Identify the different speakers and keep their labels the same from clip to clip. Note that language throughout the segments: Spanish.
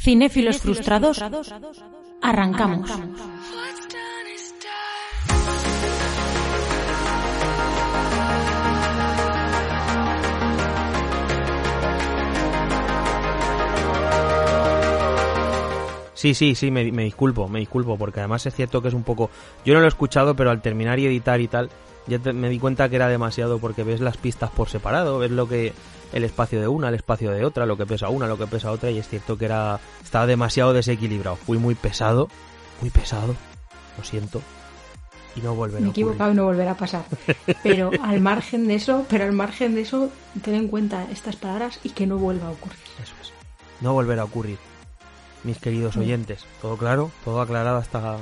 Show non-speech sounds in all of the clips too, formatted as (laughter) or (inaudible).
Speaker 1: Cinéfilos frustrados, arrancamos.
Speaker 2: Sí, sí, sí, me, me disculpo, me disculpo, porque además es cierto que es un poco... Yo no lo he escuchado, pero al terminar y editar y tal, ya te- me di cuenta que era demasiado porque ves las pistas por separado, ves lo que el espacio de una, el espacio de otra, lo que pesa una, lo que pesa otra, y es cierto que era estaba demasiado desequilibrado. Fui muy pesado, muy pesado, lo siento, y no volverá
Speaker 1: Me he equivocado y no volverá a pasar. (laughs) Pero al margen de eso, pero al margen de eso, ten en cuenta estas palabras y que no vuelva a ocurrir.
Speaker 2: Eso es. No volverá a ocurrir. Mis queridos
Speaker 1: Mm.
Speaker 2: oyentes, ¿todo claro? ¿Todo aclarado hasta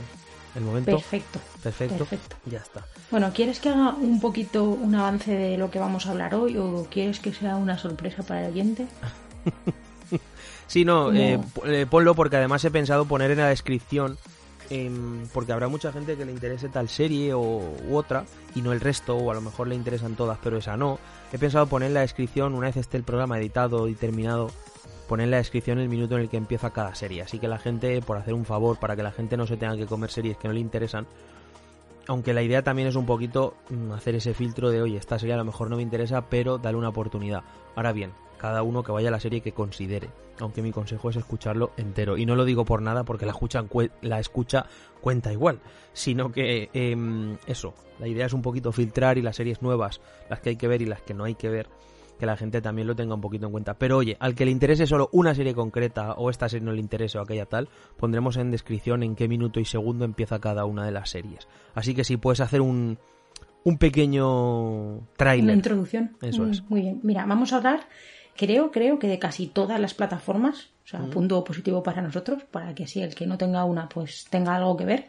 Speaker 2: el momento?
Speaker 1: Perfecto.
Speaker 2: Perfecto.
Speaker 1: Perfecto.
Speaker 2: Ya está.
Speaker 1: Bueno, ¿quieres que haga un poquito un avance de lo que vamos a hablar hoy o quieres que sea una sorpresa para el oyente? (laughs)
Speaker 2: Sí, no, eh, eh, ponlo porque además he pensado poner en la descripción, em, porque habrá mucha gente que le interese tal serie o, u otra y no el resto, o a lo mejor le interesan todas, pero esa no. He pensado poner en la descripción, una vez esté el programa editado y terminado, poner en la descripción el minuto en el que empieza cada serie. Así que la gente, por hacer un favor, para que la gente no se tenga que comer series que no le interesan, aunque la idea también es un poquito mm, hacer ese filtro de, oye, esta serie a lo mejor no me interesa, pero dale una oportunidad. Ahora bien, cada uno que vaya a la serie que considere, aunque mi consejo es escucharlo entero. Y no lo digo por nada porque la escucha, la escucha cuenta igual, sino que em, eso, la idea es un poquito filtrar y las series nuevas, las que hay que ver y las que no hay que ver, que la gente también lo tenga un poquito en cuenta. Pero oye, al que le interese solo una serie concreta o esta serie no le interese o aquella tal, pondremos en descripción en qué minuto y segundo empieza cada una de las series. Así que si puedes hacer un, un pequeño
Speaker 1: Una
Speaker 2: tráiler.
Speaker 1: introducción.
Speaker 2: Eso
Speaker 1: Mm,
Speaker 2: es.
Speaker 1: Muy bien. Mira, vamos a hablar, creo, creo que de casi todas las plataformas. O sea, punto positivo para nosotros, para que así el que no tenga una, pues tenga algo que ver.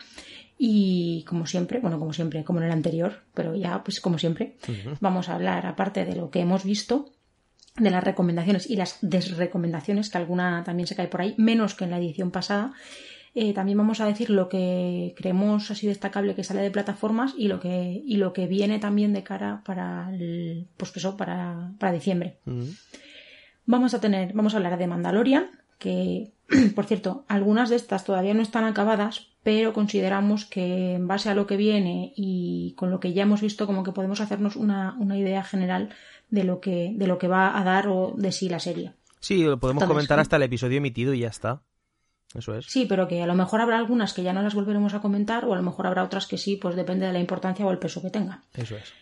Speaker 1: Y como siempre, bueno, como siempre, como en el anterior, pero ya, pues como siempre, vamos a hablar, aparte de lo que hemos visto, de las recomendaciones y las desrecomendaciones, que alguna también se cae por ahí, menos que en la edición pasada. Eh, también vamos a decir lo que creemos así destacable que sale de plataformas y lo que, y lo que viene también de cara para el, pues eso, para, para diciembre. Vamos a tener, vamos a hablar de Mandalorian, que, (clears throat) por cierto, algunas de estas todavía no están acabadas, pero consideramos que en base a lo que viene y con lo que ya hemos visto, como que podemos hacernos una, una idea general de lo que, de lo que va a dar o de sí la serie.
Speaker 2: Sí, lo podemos
Speaker 1: Entonces,
Speaker 2: comentar hasta el episodio emitido y ya está. Eso es.
Speaker 1: Sí, pero que a lo mejor habrá algunas que ya no las volveremos a comentar, o a lo mejor habrá otras que sí, pues depende de la importancia o el peso que tenga.
Speaker 2: Eso es.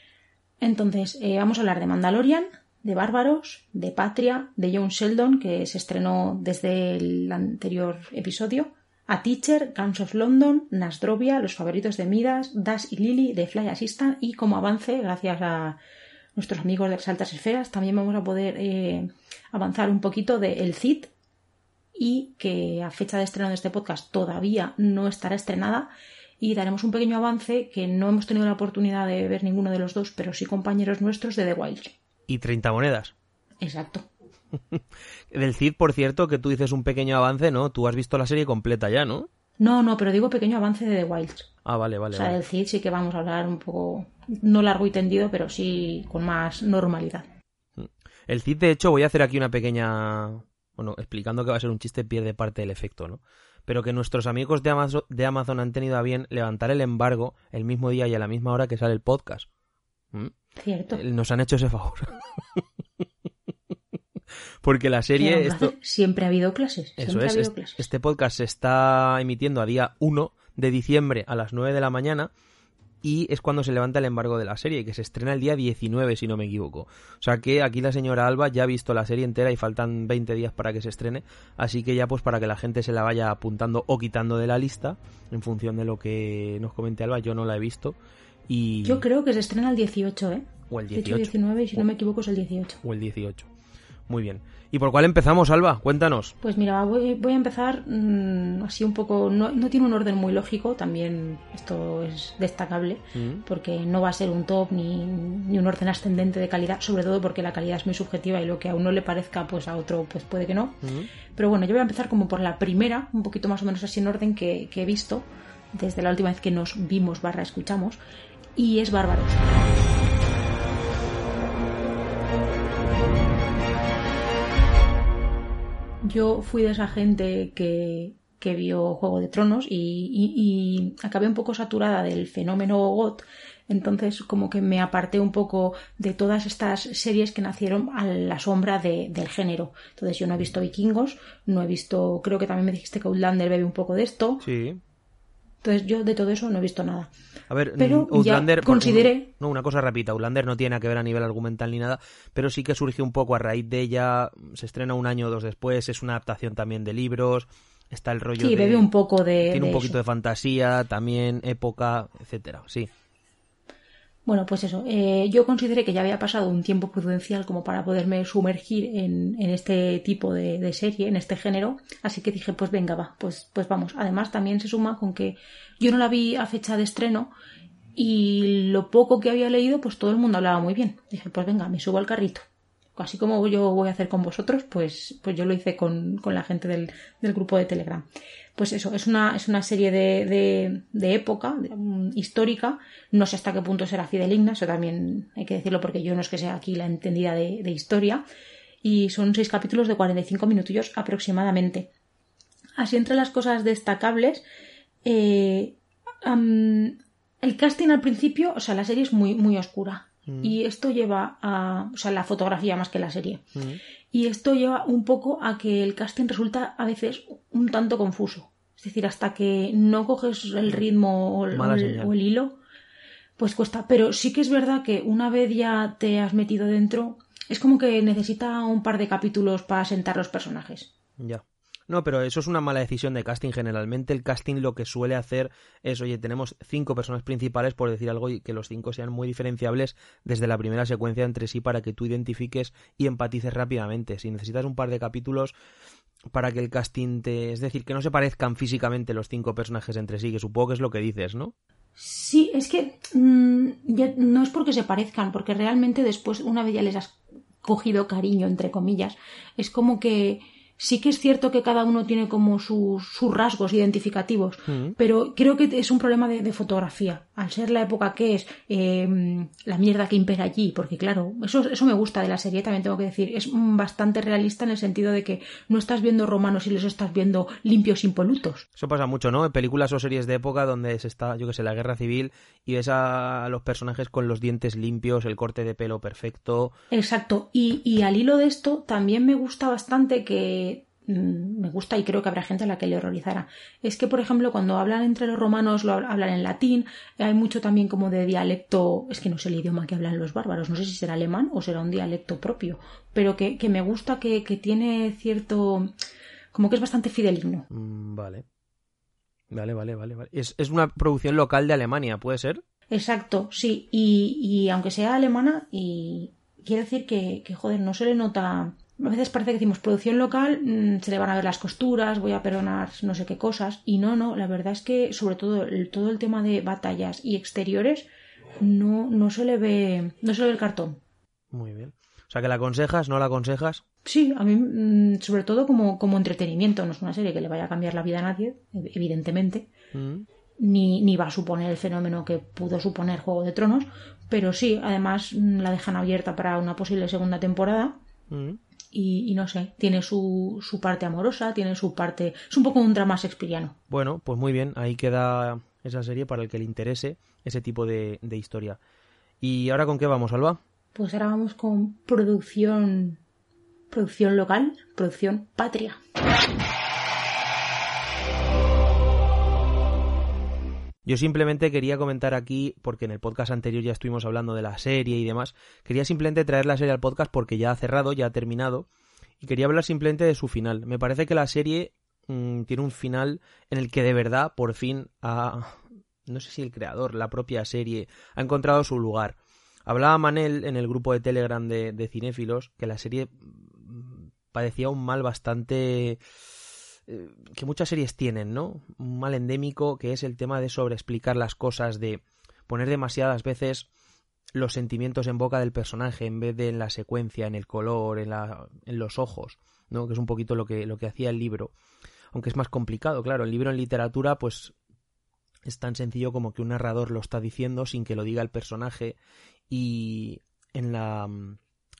Speaker 1: Entonces, eh, vamos a hablar de Mandalorian, de Bárbaros, de Patria, de John Sheldon, que se estrenó desde el anterior episodio, A Teacher, Guns of London, Nasdrovia, Los favoritos de Midas, Dash y Lily, de Fly Assistant, y como avance, gracias a nuestros amigos de las altas esferas, también vamos a poder eh, avanzar un poquito de El Cid, y que a fecha de estreno de este podcast todavía no estará estrenada y daremos un pequeño avance que no hemos tenido la oportunidad de ver ninguno de los dos, pero sí compañeros nuestros de The Wild.
Speaker 2: Y 30 monedas.
Speaker 1: Exacto. (laughs)
Speaker 2: Del Cid, por cierto, que tú dices un pequeño avance, ¿no? Tú has visto la serie completa ya, ¿no?
Speaker 1: No, no, pero digo pequeño avance de The Wild.
Speaker 2: Ah, vale, vale.
Speaker 1: o sea,
Speaker 2: vale.
Speaker 1: del Cid sí que vamos a hablar un poco, no largo y tendido, pero sí con más normalidad.
Speaker 2: El Cid, de hecho, voy a hacer aquí una pequeña. Bueno, explicando que va a ser un chiste, pierde parte del efecto, ¿no? Pero que nuestros amigos de Amazon, de Amazon han tenido a bien levantar el embargo el mismo día y a la misma hora que sale el podcast. ¿Mm?
Speaker 1: Cierto.
Speaker 2: Eh, Nos han hecho ese favor. (laughs) Porque la
Speaker 1: ¿Qué
Speaker 2: serie. Esto?
Speaker 1: Siempre ha habido clases.
Speaker 2: Eso
Speaker 1: Siempre
Speaker 2: es,
Speaker 1: ha habido
Speaker 2: es-
Speaker 1: clases.
Speaker 2: este podcast se está emitiendo a día 1 de diciembre a las 9 de la mañana y es cuando se levanta el embargo de la serie, que se estrena el día 19 si no me equivoco. O sea que aquí la señora Alba ya ha visto la serie entera y faltan 20 días para que se estrene, así que ya pues para que la gente se la vaya apuntando o quitando de la lista en función de lo que nos comente Alba, yo no la he visto y
Speaker 1: Yo creo que se estrena el 18, ¿eh?
Speaker 2: o el
Speaker 1: 18,
Speaker 2: 18
Speaker 1: 19 y si no me equivoco es el 18.
Speaker 2: o el 18. Muy bien. ¿Y por cuál empezamos, Alba? Cuéntanos.
Speaker 1: Pues mira, voy, voy a empezar mm, así un poco, no, no tiene un orden muy lógico, también esto es destacable,
Speaker 2: Mm.
Speaker 1: porque no va a ser un top ni, ni un orden ascendente de calidad, sobre todo porque la calidad es muy subjetiva y lo que a uno le parezca, pues a otro pues puede que no.
Speaker 2: Mm.
Speaker 1: Pero bueno, yo voy a empezar como por la primera, un poquito más o menos así en orden que, que he visto desde la última vez que nos vimos barra escuchamos, y es Bárbaros. yo fui de esa gente que, que vio Juego de Tronos y, y, acabé un poco saturada del fenómeno GOT, entonces como que me aparté un poco de todas estas series que nacieron a la sombra de, del género. Entonces yo no he visto Vikingos, no he visto, creo que también me dijiste que Outlander bebe un poco de esto.
Speaker 2: Sí.
Speaker 1: Entonces yo de todo eso no he visto nada.
Speaker 2: A ver,
Speaker 1: pero
Speaker 2: Outlander,
Speaker 1: ya consideré...
Speaker 2: No, una cosa rápida, Outlander no tiene nada que ver a nivel argumental ni nada, pero sí que surgió un poco a raíz de ella, se estrena un año o dos después, es una adaptación también de libros, está el rollo
Speaker 1: sí, bebe un poco de...
Speaker 2: Tiene un poquito
Speaker 1: de
Speaker 2: fantasía, también época, etcétera, sí.
Speaker 1: Bueno, pues eso, eh, yo consideré que ya había pasado un tiempo prudencial como para poderme sumergir en, en este tipo de, de, serie, en este género, así que dije, pues venga, va, pues, pues vamos. Además, también se suma con que yo no la vi a fecha de estreno y lo poco que había leído, pues todo el mundo hablaba muy bien. Dije, pues venga, me subo al carrito así como yo voy a hacer con vosotros, pues, pues yo lo hice con, con la gente del, del, grupo de Telegram. Pues eso, es una, es una serie de, de, de época um, histórica. No sé hasta qué punto será fideligna, eso también hay que decirlo porque yo no es que sea aquí la entendida de, de historia. Y son seis capítulos de 45 minutillos aproximadamente. Así entre las cosas destacables, eh, el casting al principio, o sea, la serie es muy, muy oscura Mm. Y esto lleva a. O sea, la fotografía más que la serie. Mm. Y esto lleva un poco a que el casting resulta a veces un tanto confuso. Es decir, hasta que no coges el ritmo o el, hilo, pues cuesta. Pero sí que es verdad que una vez ya te has metido dentro, es como que necesita un par de capítulos para sentar los personajes.
Speaker 2: Ya. No, pero eso es una mala decisión de casting. Generalmente el casting lo que suele hacer es, oye, tenemos cinco personas principales, por decir algo, y que los cinco sean muy diferenciables desde la primera secuencia entre sí para que tú identifiques y empatices rápidamente. Si necesitas un par de capítulos para que el casting te... Es decir, que no se parezcan físicamente los cinco personajes entre sí, que supongo que es lo que dices, ¿no?
Speaker 1: Sí, es que mmm, no es porque se parezcan, porque realmente después, una vez ya les has cogido cariño, entre comillas, es como que sí que es cierto que cada uno tiene como sus, sus rasgos identificativos, mm. pero creo que es un problema de, de, fotografía. Al ser la época que es, eh, la mierda que impera allí, porque claro, eso, eso me gusta de la serie, también tengo que decir, es bastante realista en el sentido de que no estás viendo romanos y los estás viendo limpios impolutos.
Speaker 2: Eso pasa mucho, ¿no? En películas o series de época donde se está, yo que sé, la guerra civil y ves a los personajes con los dientes limpios, el corte de pelo perfecto.
Speaker 1: Exacto, y, y al hilo de esto también me gusta bastante que me gusta y creo que habrá gente a la que le horrorizará. Es que, por ejemplo, cuando hablan entre los romanos, lo hablan en latín, hay mucho también como de dialecto, es que no sé el idioma que hablan los bárbaros, no sé si será alemán o será un dialecto propio, pero que, que me gusta que, que, tiene cierto, como que es bastante fideligno.
Speaker 2: Mm, vale. Vale, vale, vale, vale. Es, es una producción local de Alemania, ¿puede ser?
Speaker 1: Exacto, sí, y, y aunque sea alemana, y quiere decir que, que, joder, no se le nota a veces parece que decimos producción local, mmm, se le van a ver las costuras, voy a perdonar no sé qué cosas. Y no, no, la verdad es que sobre todo el, todo el tema de batallas y exteriores no, no se le ve, no se le ve el cartón.
Speaker 2: Muy bien. O sea que la aconsejas, ¿no la aconsejas?
Speaker 1: Sí, a mí, mmm, sobre todo como, como entretenimiento, no es una serie que le vaya a cambiar la vida a nadie, evidentemente. Mm. Ni, ni va a suponer el fenómeno que pudo suponer Juego de Tronos, pero sí, además mm, la dejan abierta para una posible segunda temporada. Mm y, y, no sé, tiene su, su parte amorosa, tiene su parte... Es un poco un drama shakespeariano.
Speaker 2: Bueno, pues muy bien, ahí queda esa serie para el que le interese ese tipo de, de historia. ¿Y ahora con qué vamos, Alba?
Speaker 1: Pues ahora vamos con producción... Producción local, producción patria.
Speaker 2: Yo simplemente quería comentar aquí, porque en el podcast anterior ya estuvimos hablando de la serie y demás, quería simplemente traer la serie al podcast porque ya ha cerrado, ya ha terminado, y quería hablar simplemente de su final. Me parece que la serie mmm, tiene un final en el que de verdad, por fin, ha... no sé si el creador, la propia serie, ha encontrado su lugar. Hablaba Manel en el grupo de Telegram de, de cinéfilos que la serie mm, padecía un mal bastante que muchas series tienen, ¿no? Un mal endémico que es el tema de sobreexplicar las cosas, de poner demasiadas veces los sentimientos en boca del personaje en vez de en la secuencia, en el color, en, la, en los ojos, ¿no? Que es un poquito lo que, lo que hacía el libro. Aunque es más complicado, claro. El libro en literatura, pues es tan sencillo como que un narrador lo está diciendo sin que lo diga el personaje y en la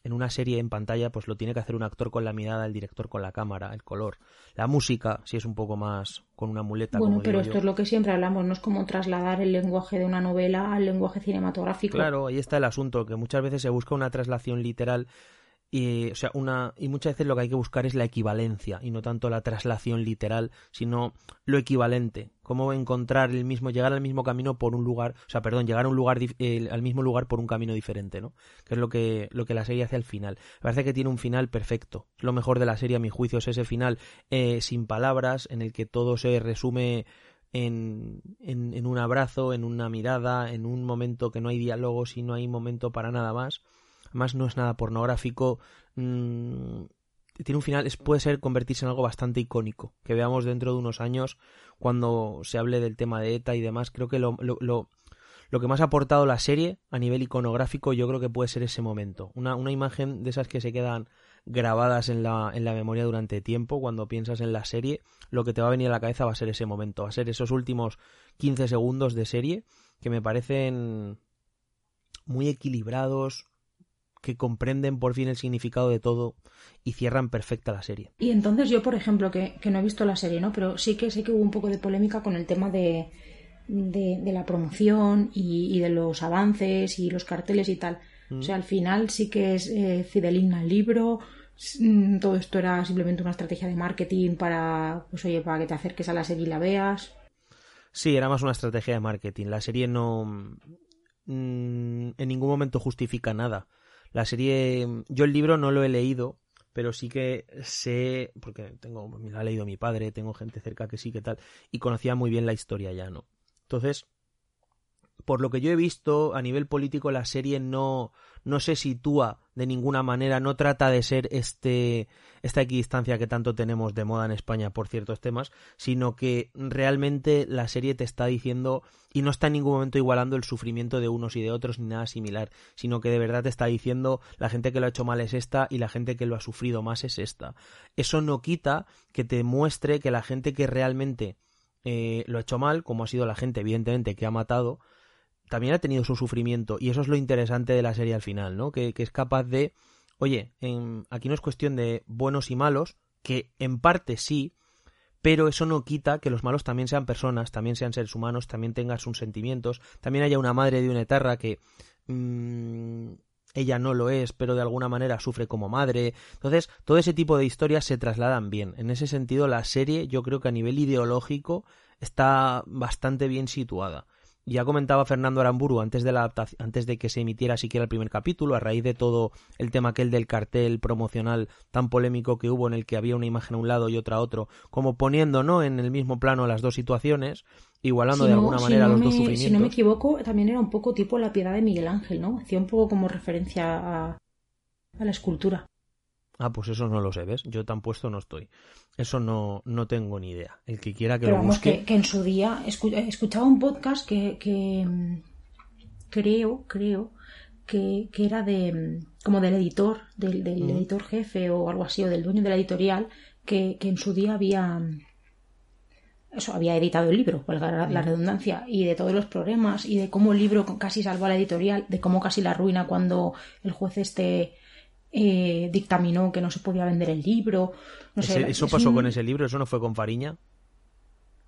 Speaker 2: en una serie en pantalla pues lo tiene que hacer un actor con la mirada, el director con la cámara, el color. La música, si es un poco más con una muleta.
Speaker 1: Bueno, pero esto es lo que siempre hablamos, no es como trasladar el lenguaje de una novela al lenguaje cinematográfico.
Speaker 2: Claro, ahí está el asunto, que muchas veces se busca una traslación literal y, o sea, una, y muchas veces lo que hay que buscar es la equivalencia y no tanto la traslación literal, sino lo equivalente. Cómo encontrar el mismo, llegar al mismo camino por un lugar, o sea, perdón, llegar a un lugar, al mismo lugar por un camino diferente, ¿no? Que es lo que, lo que la serie hace al final. Me parece que tiene un final perfecto. Lo mejor de la serie, a mi juicio, es ese final eh, sin palabras, en el que todo se resume en, en, en, un abrazo, en una mirada, en un momento que no hay diálogos y no hay momento para nada más más no es nada pornográfico, mm, tiene un final, puede ser convertirse en algo bastante icónico, que veamos dentro de unos años cuando se hable del tema de ETA y demás, creo que lo, lo, lo, lo que más ha aportado la serie a nivel iconográfico yo creo que puede ser ese momento, una, una imagen de esas que se quedan grabadas en la, en la memoria durante tiempo, cuando piensas en la serie, lo que te va a venir a la cabeza va a ser ese momento, va a ser esos últimos 15 segundos de serie que me parecen muy equilibrados, que comprenden por fin el significado de todo y cierran perfecta la serie.
Speaker 1: Y entonces yo, por ejemplo, que, no he visto la serie, ¿no? Pero sí que sé que hubo un poco de polémica con el tema de, de, la promoción y, de los avances y los carteles y tal. O sea, al final sí que es eh, fidelina al libro, mm, todo esto era simplemente una estrategia de marketing para, pues oye, para que te acerques a la serie y la veas.
Speaker 2: Sí, era más una estrategia de marketing. La serie no mm, en ningún momento justifica nada. La serie, yo el libro no lo he leído, pero sí que sé, porque tengo, me lo ha leído mi padre, tengo gente cerca que sí que tal, y conocía muy bien la historia ya, ¿no? Entonces, por lo que yo he visto, a nivel político la serie no, no se sitúa de ninguna manera, no trata de ser este, esta equidistancia que tanto tenemos de moda en España por ciertos temas, sino que realmente la serie te está diciendo y no está en ningún momento igualando el sufrimiento de unos y de otros ni nada similar, sino que de verdad te está diciendo la gente que lo ha hecho mal es esta y la gente que lo ha sufrido más es esta. Eso no quita que te muestre que la gente que realmente eh, lo ha hecho mal, como ha sido la gente evidentemente que ha matado, también ha tenido su sufrimiento y eso es lo interesante de la serie al final, ¿no? Que, es capaz de, oye, aquí no es cuestión de buenos y malos, que en parte sí, pero eso no quita que los malos también sean personas, también sean seres humanos, también tengan sus sentimientos, también haya una madre de una etarra que mm, ella no lo es, pero de alguna manera sufre como madre. Entonces, todo ese tipo de historias se trasladan bien. En ese sentido, la serie yo creo que a nivel ideológico está bastante bien situada. Ya comentaba Fernando Aramburu antes de, la antes de que se emitiera siquiera el primer capítulo, a raíz de todo el tema aquel del cartel promocional tan polémico que hubo en el que había una imagen a un lado y otra a otro, como poniendo ¿no? en el mismo plano las dos situaciones, igualando de alguna manera los dos sufrimientos.
Speaker 1: Si no me equivoco, también era un poco tipo la piedad de Miguel Ángel, ¿no? Hacía un poco como referencia a, a la escultura.
Speaker 2: Ah, pues eso no lo sé, ¿ves? Yo tan puesto no estoy. Eso no, no tengo ni idea. El que quiera que
Speaker 1: Pero
Speaker 2: lo
Speaker 1: vamos,
Speaker 2: busque...
Speaker 1: Que, que, en su día escuchaba un podcast que, que mm, creo, creo que, que, era de mm, como del editor, del, del editor jefe o algo así, o del dueño de la editorial, que, que en su día había mm, eso había editado el libro, valga la redundancia, y de todos los problemas, y de cómo el libro casi salvó a la editorial, de cómo casi la ruina cuando el juez este eh, dictaminó que no se podía vender el libro. No sé,
Speaker 2: ¿Eso pasó con ese libro? ¿Eso no fue con Fariña?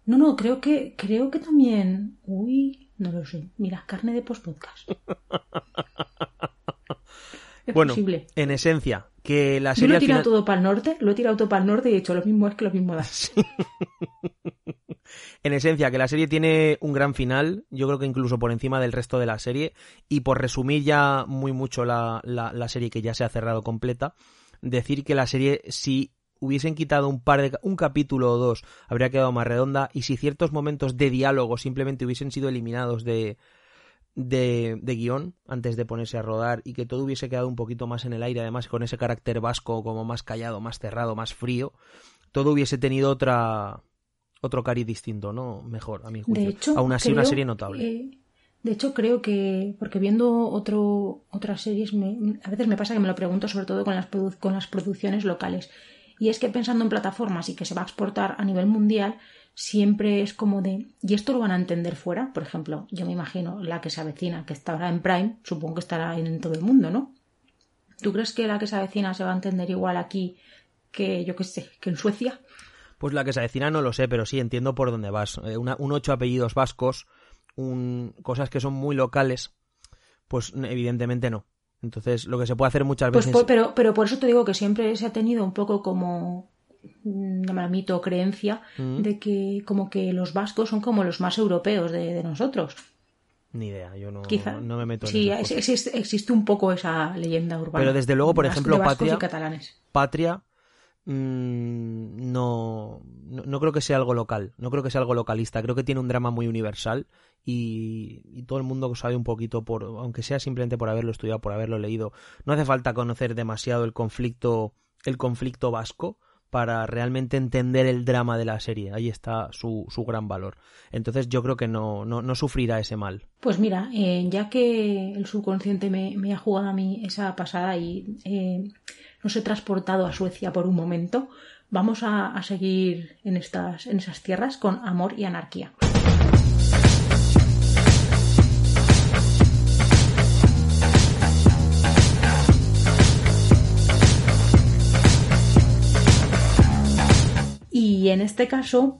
Speaker 1: No, no, creo que, creo que también. Uy, no lo sé. Mira, carne de post-podcast. (laughs)
Speaker 2: bueno, en esencia, que la serie.
Speaker 1: Yo lo he tirado todo para el norte, lo he tirado todo para el norte y he dicho lo mismo es que lo mismo da. (laughs)
Speaker 2: en esencia, que la serie tiene un gran final, yo creo que incluso por encima del resto de la serie, y por resumir ya muy mucho la, la, serie que ya se ha cerrado completa, decir que la serie, si hubiesen quitado un par de un capítulo o dos, habría quedado más redonda, y si ciertos momentos de diálogo simplemente hubiesen sido eliminados de, de, de, guion antes de ponerse a rodar y que todo hubiese quedado un poquito más en el aire, además con ese carácter vasco como más callado, más cerrado, más frío, todo hubiese tenido otra otro cari distinto, ¿no? Mejor, a mi juicio. De hecho, Aún así, una serie notable.
Speaker 1: de hecho, creo que, porque viendo otro, otras series, me, a veces me pasa que me lo pregunto sobre todo con las, con las producciones locales. Y es que pensando en plataformas y que se va a exportar a nivel mundial, siempre es como de, ¿y esto lo van a entender fuera? Por ejemplo, yo me imagino la que se avecina, que estará en Prime, supongo que estará en todo el mundo, ¿no? ¿Tú crees que la que se avecina se va a entender igual aquí que, yo qué sé, que en Suecia?
Speaker 2: Pues la que se avecina no lo sé, pero sí entiendo por dónde vas. Eh, un ocho apellidos vascos, un, cosas que son muy locales, pues evidentemente no. Entonces, lo que se puede hacer muchas pues
Speaker 1: veces. pero, pero por eso te digo que siempre se ha tenido un poco como una mito creencia mm. de que como que los vascos son como los más europeos de, nosotros.
Speaker 2: Ni idea, yo no, no me meto en
Speaker 1: Sí, existe, un poco esa leyenda urbana.
Speaker 2: Pero desde luego, por ejemplo, Patria, Patria mm, no, no, creo que sea algo local, no creo que sea algo localista, creo que tiene un drama muy universal y, y, todo el mundo sabe un poquito, por aunque sea simplemente por haberlo estudiado, por haberlo leído, no hace falta conocer demasiado el conflicto, el conflicto vasco para realmente entender el drama de la serie. Ahí está su, su gran valor. Entonces yo creo que no, no, sufrirá ese mal.
Speaker 1: Pues mira, eh, ya que el subconsciente me, me, ha jugado a mí esa pasada y eh, nos he transportado a Suecia por un momento, vamos a, a seguir en, estas, en esas tierras con amor y anarquía. Y en este caso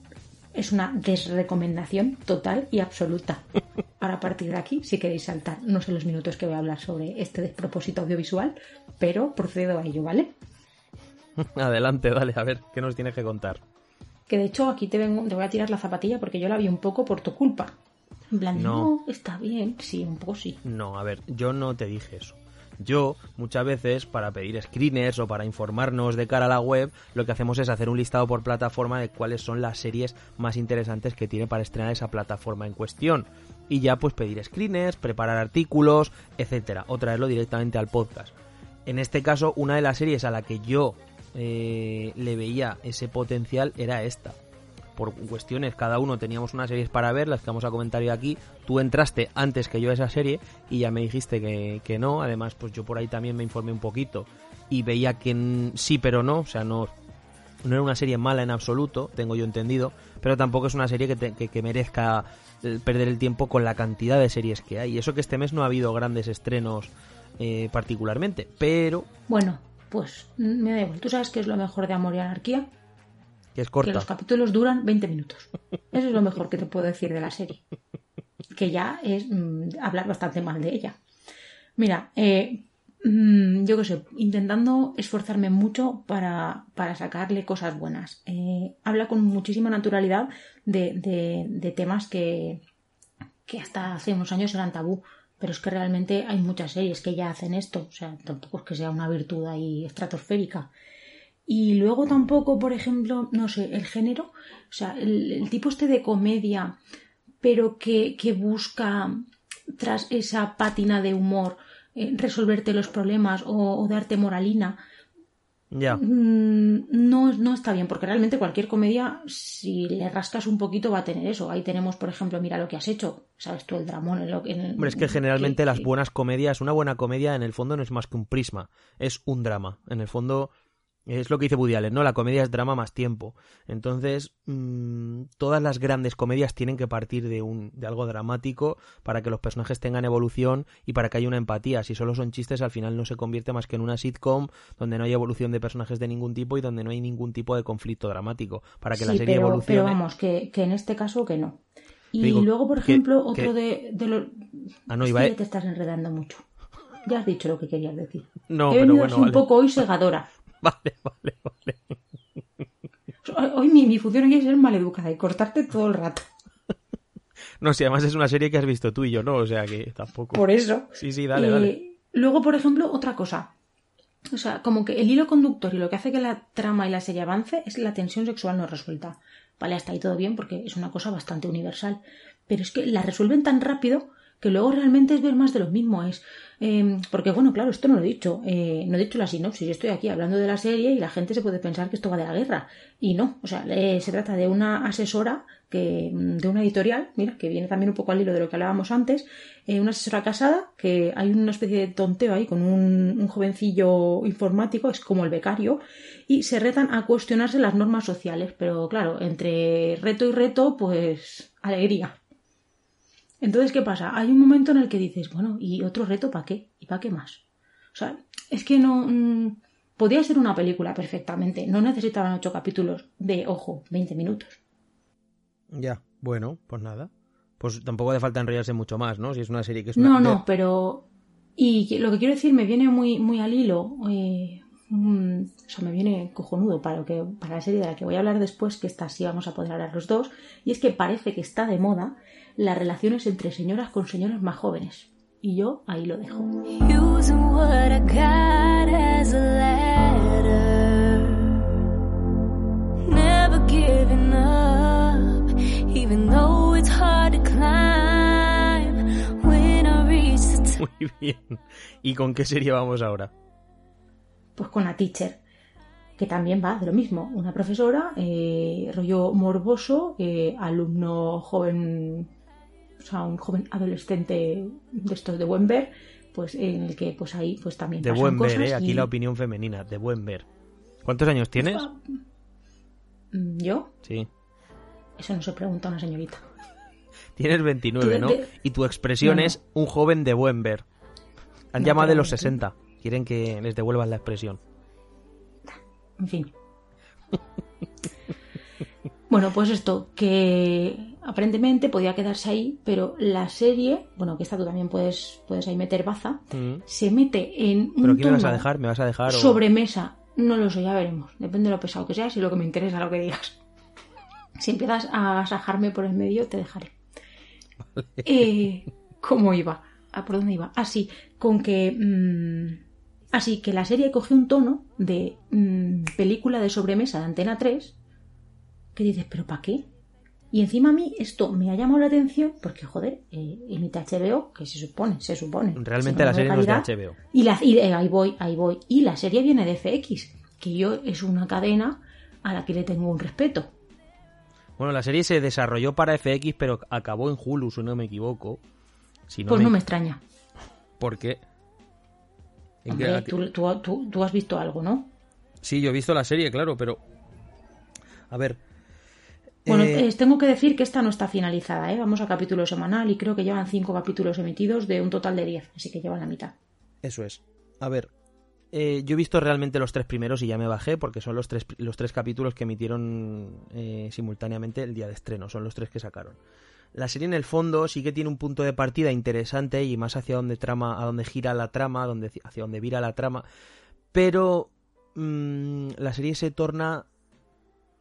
Speaker 1: es una desrecomendación total y absoluta. Ahora a partir de aquí, si queréis saltar, no sé los minutos que voy a hablar sobre este despropósito audiovisual, pero procedo a ello, ¿vale? (laughs)
Speaker 2: Adelante, dale, a ver, ¿qué nos tienes que contar?
Speaker 1: Que de hecho aquí te, vengo, te voy a tirar la zapatilla porque yo la vi un poco por tu culpa. En plan, no, está bien, sí, un poco sí.
Speaker 2: No, a ver, yo no te dije eso. Yo, muchas veces, para pedir screeners o para informarnos de cara a la web, lo que hacemos es hacer un listado por plataforma de cuáles son las series más interesantes que tiene para estrenar esa plataforma en cuestión. Y ya pues pedir screeners, preparar artículos, etcétera, o traerlo directamente al podcast. En este caso, una de las series a la que yo eh, le veía ese potencial era esta por cuestiones, cada uno teníamos unas series para ver, las que vamos a comentar hoy aquí. Tú entraste antes que yo a esa serie y ya me dijiste que, no. Además, pues yo por ahí también me informé un poquito y veía que sí, pero no. O sea, no, no era una serie mala en absoluto, tengo yo entendido, pero tampoco es una serie que, que, merezca eh, perder el tiempo con la cantidad de series que hay. Y eso que este mes no ha habido grandes estrenos eh, particularmente, pero...
Speaker 1: Bueno, pues me da igual. ¿Tú sabes qué es lo mejor de Amor y Anarquía?
Speaker 2: Que
Speaker 1: los capítulos duran 20 minutos. Eso es lo mejor que te puedo decir de la serie. Que ya es mm, hablar bastante mal de ella. Mira, eh, mm, yo qué sé, intentando esforzarme mucho para, sacarle cosas buenas. Eh, habla con muchísima naturalidad de, temas que, que hasta hace unos años eran tabú pero es que realmente hay muchas series que ya hacen esto, o sea, tampoco es que sea una virtud ahí estratosférica. Y luego tampoco, por ejemplo, no sé, el género, o sea, el, tipo este de comedia, pero que, que, busca tras esa pátina de humor eh, resolverte los problemas o, darte moralina.
Speaker 2: Ya.
Speaker 1: Mm, no, no está bien, porque realmente cualquier comedia, si le rascas un poquito, va a tener eso. Ahí tenemos, por ejemplo, mira lo que has hecho. ¿Sabes tú el dramón? En
Speaker 2: Hombre, es que generalmente las buenas comedias, una buena comedia en el fondo no es más que un prisma, es un drama. En el fondo es lo que dice Woody Allen, ¿no? La comedia es drama más tiempo. Entonces, mm, todas las grandes comedias tienen que partir de, un, de algo dramático para que los personajes tengan evolución y para que haya una empatía. Si solo son chistes, al final no se convierte más que en una sitcom donde no hay evolución de personajes de ningún tipo y donde no hay ningún tipo de conflicto dramático. Para que la serie
Speaker 1: pero,
Speaker 2: evolucione.
Speaker 1: Pero vamos, que, en este caso que no. Y luego, por ejemplo, otro de, los...
Speaker 2: Ah, no, iba
Speaker 1: te estás enredando mucho. Ya has dicho lo que querías decir.
Speaker 2: No,
Speaker 1: He
Speaker 2: pero bueno,
Speaker 1: un poco hoy segadora. (laughs)
Speaker 2: Vale, vale, vale.
Speaker 1: Hoy mi, función aquí es ser maleducada y cortarte todo el rato. (laughs)
Speaker 2: No, si además es una serie que has visto tú y yo, ¿no? O sea que tampoco.
Speaker 1: Por eso.
Speaker 2: Sí, sí, dale, dale.
Speaker 1: Luego, por ejemplo, otra cosa. O sea, como que el hilo conductor y lo que hace que la trama y la serie avance es la tensión sexual no resuelta. Vale, hasta ahí todo bien porque es una cosa bastante universal. Pero es que la resuelven tan rápido que luego realmente es ver más de lo mismo. Es Em, porque, bueno, claro, esto no lo he dicho. Eh, no he dicho la sinopsis. Yo estoy aquí hablando de la serie y la gente se puede pensar que esto va de la guerra. Y no. O sea, se trata de una asesora que, mm, de una editorial, mira, que viene también un poco al hilo de lo que hablábamos antes. Eh, una asesora casada, que hay una especie de tonteo ahí con un jovencillo informático, es como el becario, y se retan a cuestionarse las normas sociales. Pero claro, entre reto y reto, pues alegría. Entonces, ¿qué pasa? Hay un momento en el que dices, bueno, ¿y otro reto para qué? ¿Y para qué más? O sea, es que no... Mm, podía ser una película perfectamente. No necesitaban ocho capítulos de, ojo, 20 minutos.
Speaker 2: Ya, bueno, pues nada. Pues tampoco hace falta enrollarse mucho más, ¿no? Si es una serie que es una...
Speaker 1: No, no, pero... Y lo que quiero decir me viene muy, muy al hilo. Eh, mm, o sea, me viene cojonudo para, lo que, para la serie de la que voy a hablar después, que esta sí vamos a poder hablar los dos. Y es que parece que está de moda las relaciones entre señoras con señores más jóvenes. Y yo ahí lo dejo. (laughs)
Speaker 2: Muy bien. ¿Y con qué serie vamos ahora?
Speaker 1: Pues con la teacher, que también va de lo mismo. Una profesora, eh, rollo morboso, eh, alumno joven, sea, un joven adolescente de estos de buen ver, pues en el que pues ahí pues también
Speaker 2: de buen ver, eh, aquí la opinión femenina, de buen ver. ¿Cuántos años tienes?
Speaker 1: Mm, ¿Yo?
Speaker 2: Sí.
Speaker 1: Eso no se pregunta a una señorita.
Speaker 2: Tienes 29, ¿no? Y tu expresión es un joven de buen ver. Han llamado de los 60. Quieren que les devuelvan la expresión.
Speaker 1: En fin. (laughs) bueno, pues esto, que aparentemente podía quedarse ahí, pero la serie, bueno, que esta tú también puedes, puedes ahí meter baza, mm. se mete en un
Speaker 2: ¿Pero qué me vas a dejar? ¿Me vas a dejar?
Speaker 1: Sobremesa. No lo sé, ya veremos. Depende de lo pesado que seas y lo que me interesa lo que digas. (laughs) Si empiezas a agasajarme por el medio, te dejaré. Eh, ¿Cómo iba? ¿A por dónde iba? Así, con que. Mm, así que la serie coge un tono de mm, película de sobremesa de Antena 3 que dices, ¿pero para qué? Y encima a mí esto me ha llamado la atención porque, joder, eh, imita HBO, que se supone, se supone.
Speaker 2: Realmente la serie no es de HBO.
Speaker 1: Y, la, y eh, ahí voy, ahí voy. Y la serie viene de FX, que yo es una cadena a la que le tengo un respeto.
Speaker 2: Bueno, la serie se desarrolló para FX, pero acabó en Hulu, si no me equivoco.
Speaker 1: pues no me extraña.
Speaker 2: ¿Por qué?
Speaker 1: tú, has visto algo, ¿no?
Speaker 2: Sí, yo he visto la serie, claro, pero... A ver...
Speaker 1: Bueno, eh, tengo que decir que esta no está finalizada, ¿eh? Vamos a capítulo semanal y creo que llevan cinco capítulos emitidos de un total de diez, así que llevan la mitad.
Speaker 2: Eso es. A ver, eh, yo he visto realmente los tres primeros y ya me bajé porque son los tres, los tres capítulos que emitieron eh, simultáneamente el día de estreno, son los tres que sacaron. La serie en el fondo sí que tiene un punto de partida interesante y más hacia donde trama, a donde gira la trama, donde, hacia donde vira la trama, pero mm, la serie se torna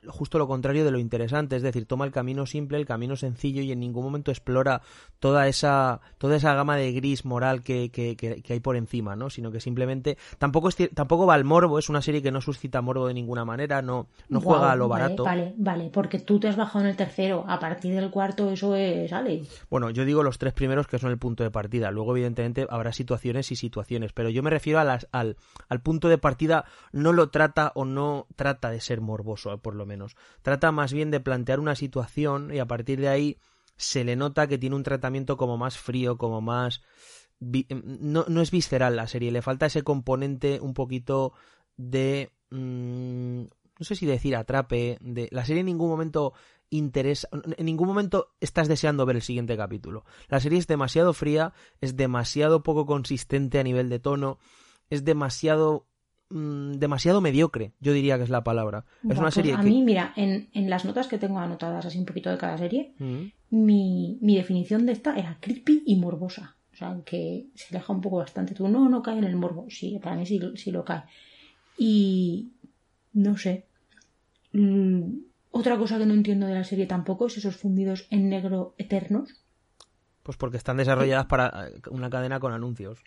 Speaker 2: justo lo contrario de lo interesante, es decir, toma el camino simple, el camino sencillo y en ningún momento explora toda esa, toda esa gama de gris moral que, que, que, hay por encima, ¿no? Sino que simplemente tampoco, tampoco va al morbo, es una serie que no suscita morbo de ninguna manera, no, no juega a lo barato.
Speaker 1: Vale, vale, porque tú te has bajado en el tercero, a partir del cuarto eso es, sale.
Speaker 2: Bueno, yo digo los tres primeros que son el punto de partida, luego evidentemente habrá situaciones y situaciones, pero yo me refiero a las, al, al punto de partida, no lo trata o no trata de ser morboso, por lo menos. Trata más bien de plantear una situación y a partir de ahí se le nota que tiene un tratamiento como más frío, como más... No, no es visceral la serie, le falta ese componente un poquito de... Mm, no sé si decir atrape, de... La serie en ningún momento interesa, en ningún momento estás deseando ver el siguiente capítulo. La serie es demasiado fría, es demasiado poco consistente a nivel de tono, es demasiado Mm, demasiado mediocre, yo diría que es la palabra. es una pues serie
Speaker 1: a mí, mira, en, las notas que tengo anotadas así un poquito de cada serie, mm. mi, definición de esta era creepy y morbosa. O sea, que se deja un poco bastante. Tú no, no cae en el morbo. Sí, para mí sí, lo cae. Y no sé. Mm, otra cosa que no entiendo de la serie tampoco es esos fundidos en negro eternos.
Speaker 2: Pues porque están desarrolladas para eh, una cadena con anuncios.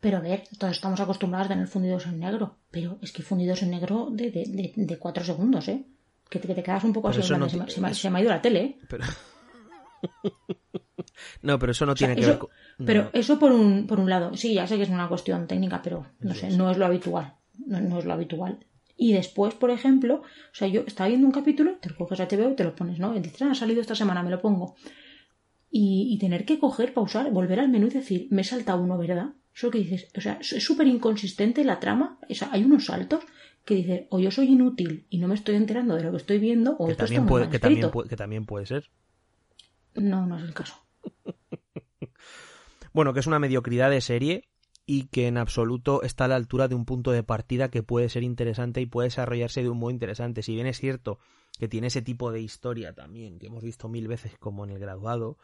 Speaker 1: Pero a ver, todos estamos acostumbrados a tener fundidos en negro. Pero es que fundidos en negro de, de, de, cuatro segundos, ¿eh? Que te, quedas un poco así. se, me, ha ido la tele, ¿eh?
Speaker 2: Pero... (laughs) no, pero eso no tiene que ver con...
Speaker 1: Pero eso por un, por un lado. Sí, ya sé que es una cuestión técnica, pero no sé, no es lo habitual. No, es lo habitual. Y después, por ejemplo, o sea, yo estaba viendo un capítulo, te lo coges a HBO y te lo pones, ¿no? Y dices, ah, ha salido esta semana, me lo pongo. Y, y, tener que coger, pausar, volver al menú y decir, me salta uno, ¿verdad? Eso que dices, o sea, es súper inconsistente la trama. O sea, hay unos saltos que dices, o yo soy inútil y no me estoy enterando de lo que estoy viendo, o
Speaker 2: que
Speaker 1: esto
Speaker 2: también
Speaker 1: está
Speaker 2: puede, que también, puede, que también puede ser.
Speaker 1: No, no es el caso. (laughs)
Speaker 2: bueno, que es una mediocridad de serie y que en absoluto está a la altura de un punto de partida que puede ser interesante y puede desarrollarse de un modo interesante. Si bien es cierto que tiene ese tipo de historia también, que hemos visto mil veces como en el graduado,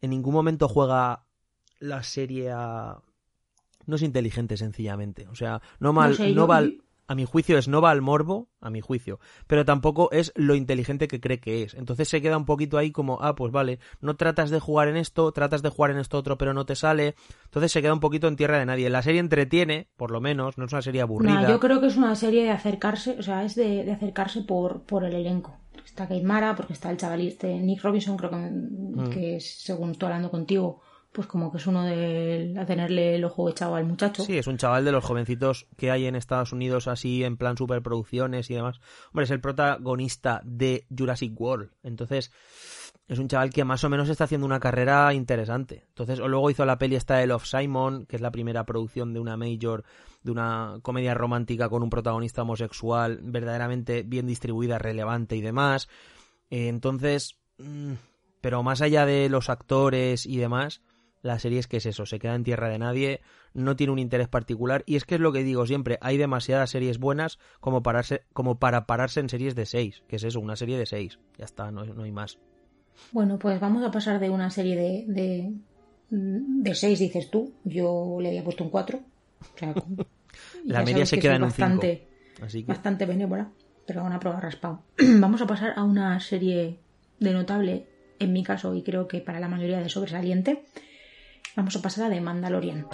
Speaker 2: en ningún momento juega la serie a... No es inteligente, sencillamente. O sea, no, mal, no, va a mi juicio es no va al morbo, a mi juicio, pero tampoco es lo inteligente que cree que es. Entonces se queda un poquito ahí como, ah, pues vale, no tratas de jugar en esto, tratas de jugar en esto otro, pero no te sale. Entonces se queda un poquito en tierra de nadie. La serie entretiene, por lo menos, no es una serie aburrida.
Speaker 1: yo creo que es una serie de acercarse, o sea, es de, acercarse por, por el elenco. Está Kate Mara, porque está el chaval este Nick Robinson, creo que, mm. que es, según estoy hablando contigo, pues como que es uno de a tenerle el ojo echado al muchacho.
Speaker 2: Sí, es un chaval de los jovencitos que hay en Estados Unidos así en plan superproducciones y demás. Hombre, es el protagonista de Jurassic World. Entonces, es un chaval que más o menos está haciendo una carrera interesante. Entonces, luego hizo la peli esta de Love Simon, que es la primera producción de una major, de una comedia romántica con un protagonista homosexual verdaderamente bien distribuida, relevante y demás. Eh, entonces, mm, pero más allá de los actores y demás, la serie es que es eso, se queda en tierra de nadie, no tiene un interés particular y es que es lo que digo siempre, hay demasiadas series buenas como, pararse, como para pararse en series de seis, que es eso, una serie de seis, ya está, no, no hay más.
Speaker 1: Bueno, pues vamos a pasar de una serie de, de, de seis, dices tú, yo le había puesto un cuatro. (laughs)
Speaker 2: la media se queda en un
Speaker 1: bastante,
Speaker 2: Así que...
Speaker 1: Bastante benévola, pero una prueba raspado. (clears throat) vamos a pasar a una serie de notable, en mi caso, y creo que para la mayoría de sobresaliente, Vamos a pasar a de Mandalorian.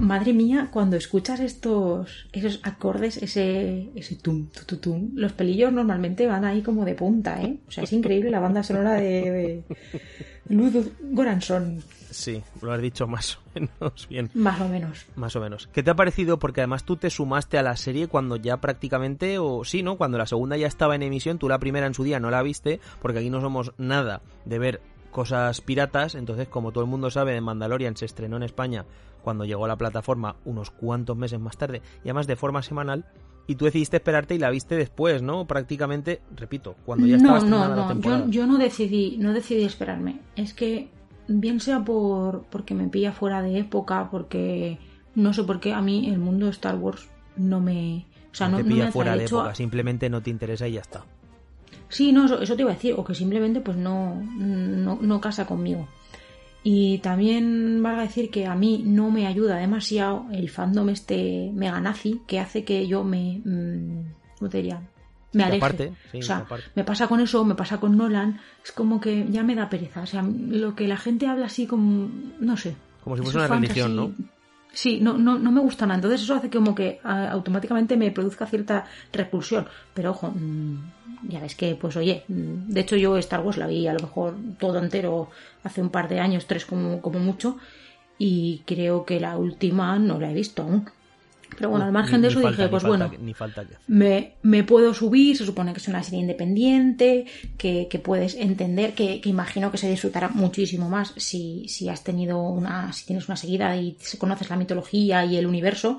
Speaker 1: madre mía, cuando escuchas estos esos acordes, ese ese tum, tum, tum, los pelillos normalmente van ahí como de punta, ¿eh? O sea, es increíble la banda sonora de, de Luz Goranson.
Speaker 2: Sí, lo has dicho más o menos bien.
Speaker 1: Más o menos.
Speaker 2: Más o menos. ¿Qué te ha parecido? Porque además tú te sumaste a la serie cuando ya prácticamente, o sí, ¿no? Cuando la segunda ya estaba en emisión, tú la primera en su día no la viste, porque aquí no somos nada de ver cosas piratas, entonces como todo el mundo sabe, Mandalorian se estrenó en España cuando llegó a la plataforma unos cuantos meses más tarde, y además de forma semanal, y tú decidiste esperarte y la viste después, ¿no? Prácticamente, repito, cuando ya estaba
Speaker 1: no, no, no. Yo, yo, no decidí, no decidí esperarme. Es que bien sea por porque me pilla fuera de época, porque no sé por qué a mí el mundo de Star Wars no me, o sea, no,
Speaker 2: te pilla fuera de época, simplemente no te interesa y ya está.
Speaker 1: Sí, no, eso, te iba a decir, o que simplemente pues no, no, no casa conmigo. Y también valga decir que a mí no me ayuda demasiado el fandom este mega nazi que hace que yo me... Mmm, ¿Cómo te diría? Me aleje. o sea, me pasa con eso, me pasa con Nolan, es como que ya me da pereza. O sea, lo que la gente habla así como, no sé.
Speaker 2: Como si fuese una religión, ¿no?
Speaker 1: Sí, no, no, no me gusta nada. Entonces eso hace como que automáticamente me produzca cierta repulsión. Pero ojo, mm, ya ves que, pues oye, mm, de hecho yo Star Wars la vi a lo mejor todo entero hace un par de años, tres como, como mucho, y creo que la última no la he visto aún. Pero bueno, al margen de eso dije, pues bueno, me, me, puedo subir, se supone que es una serie independiente, que, que puedes entender, que, que, imagino que se disfrutará muchísimo más si, si has tenido una, si tienes una seguida y conoces la mitología y el universo.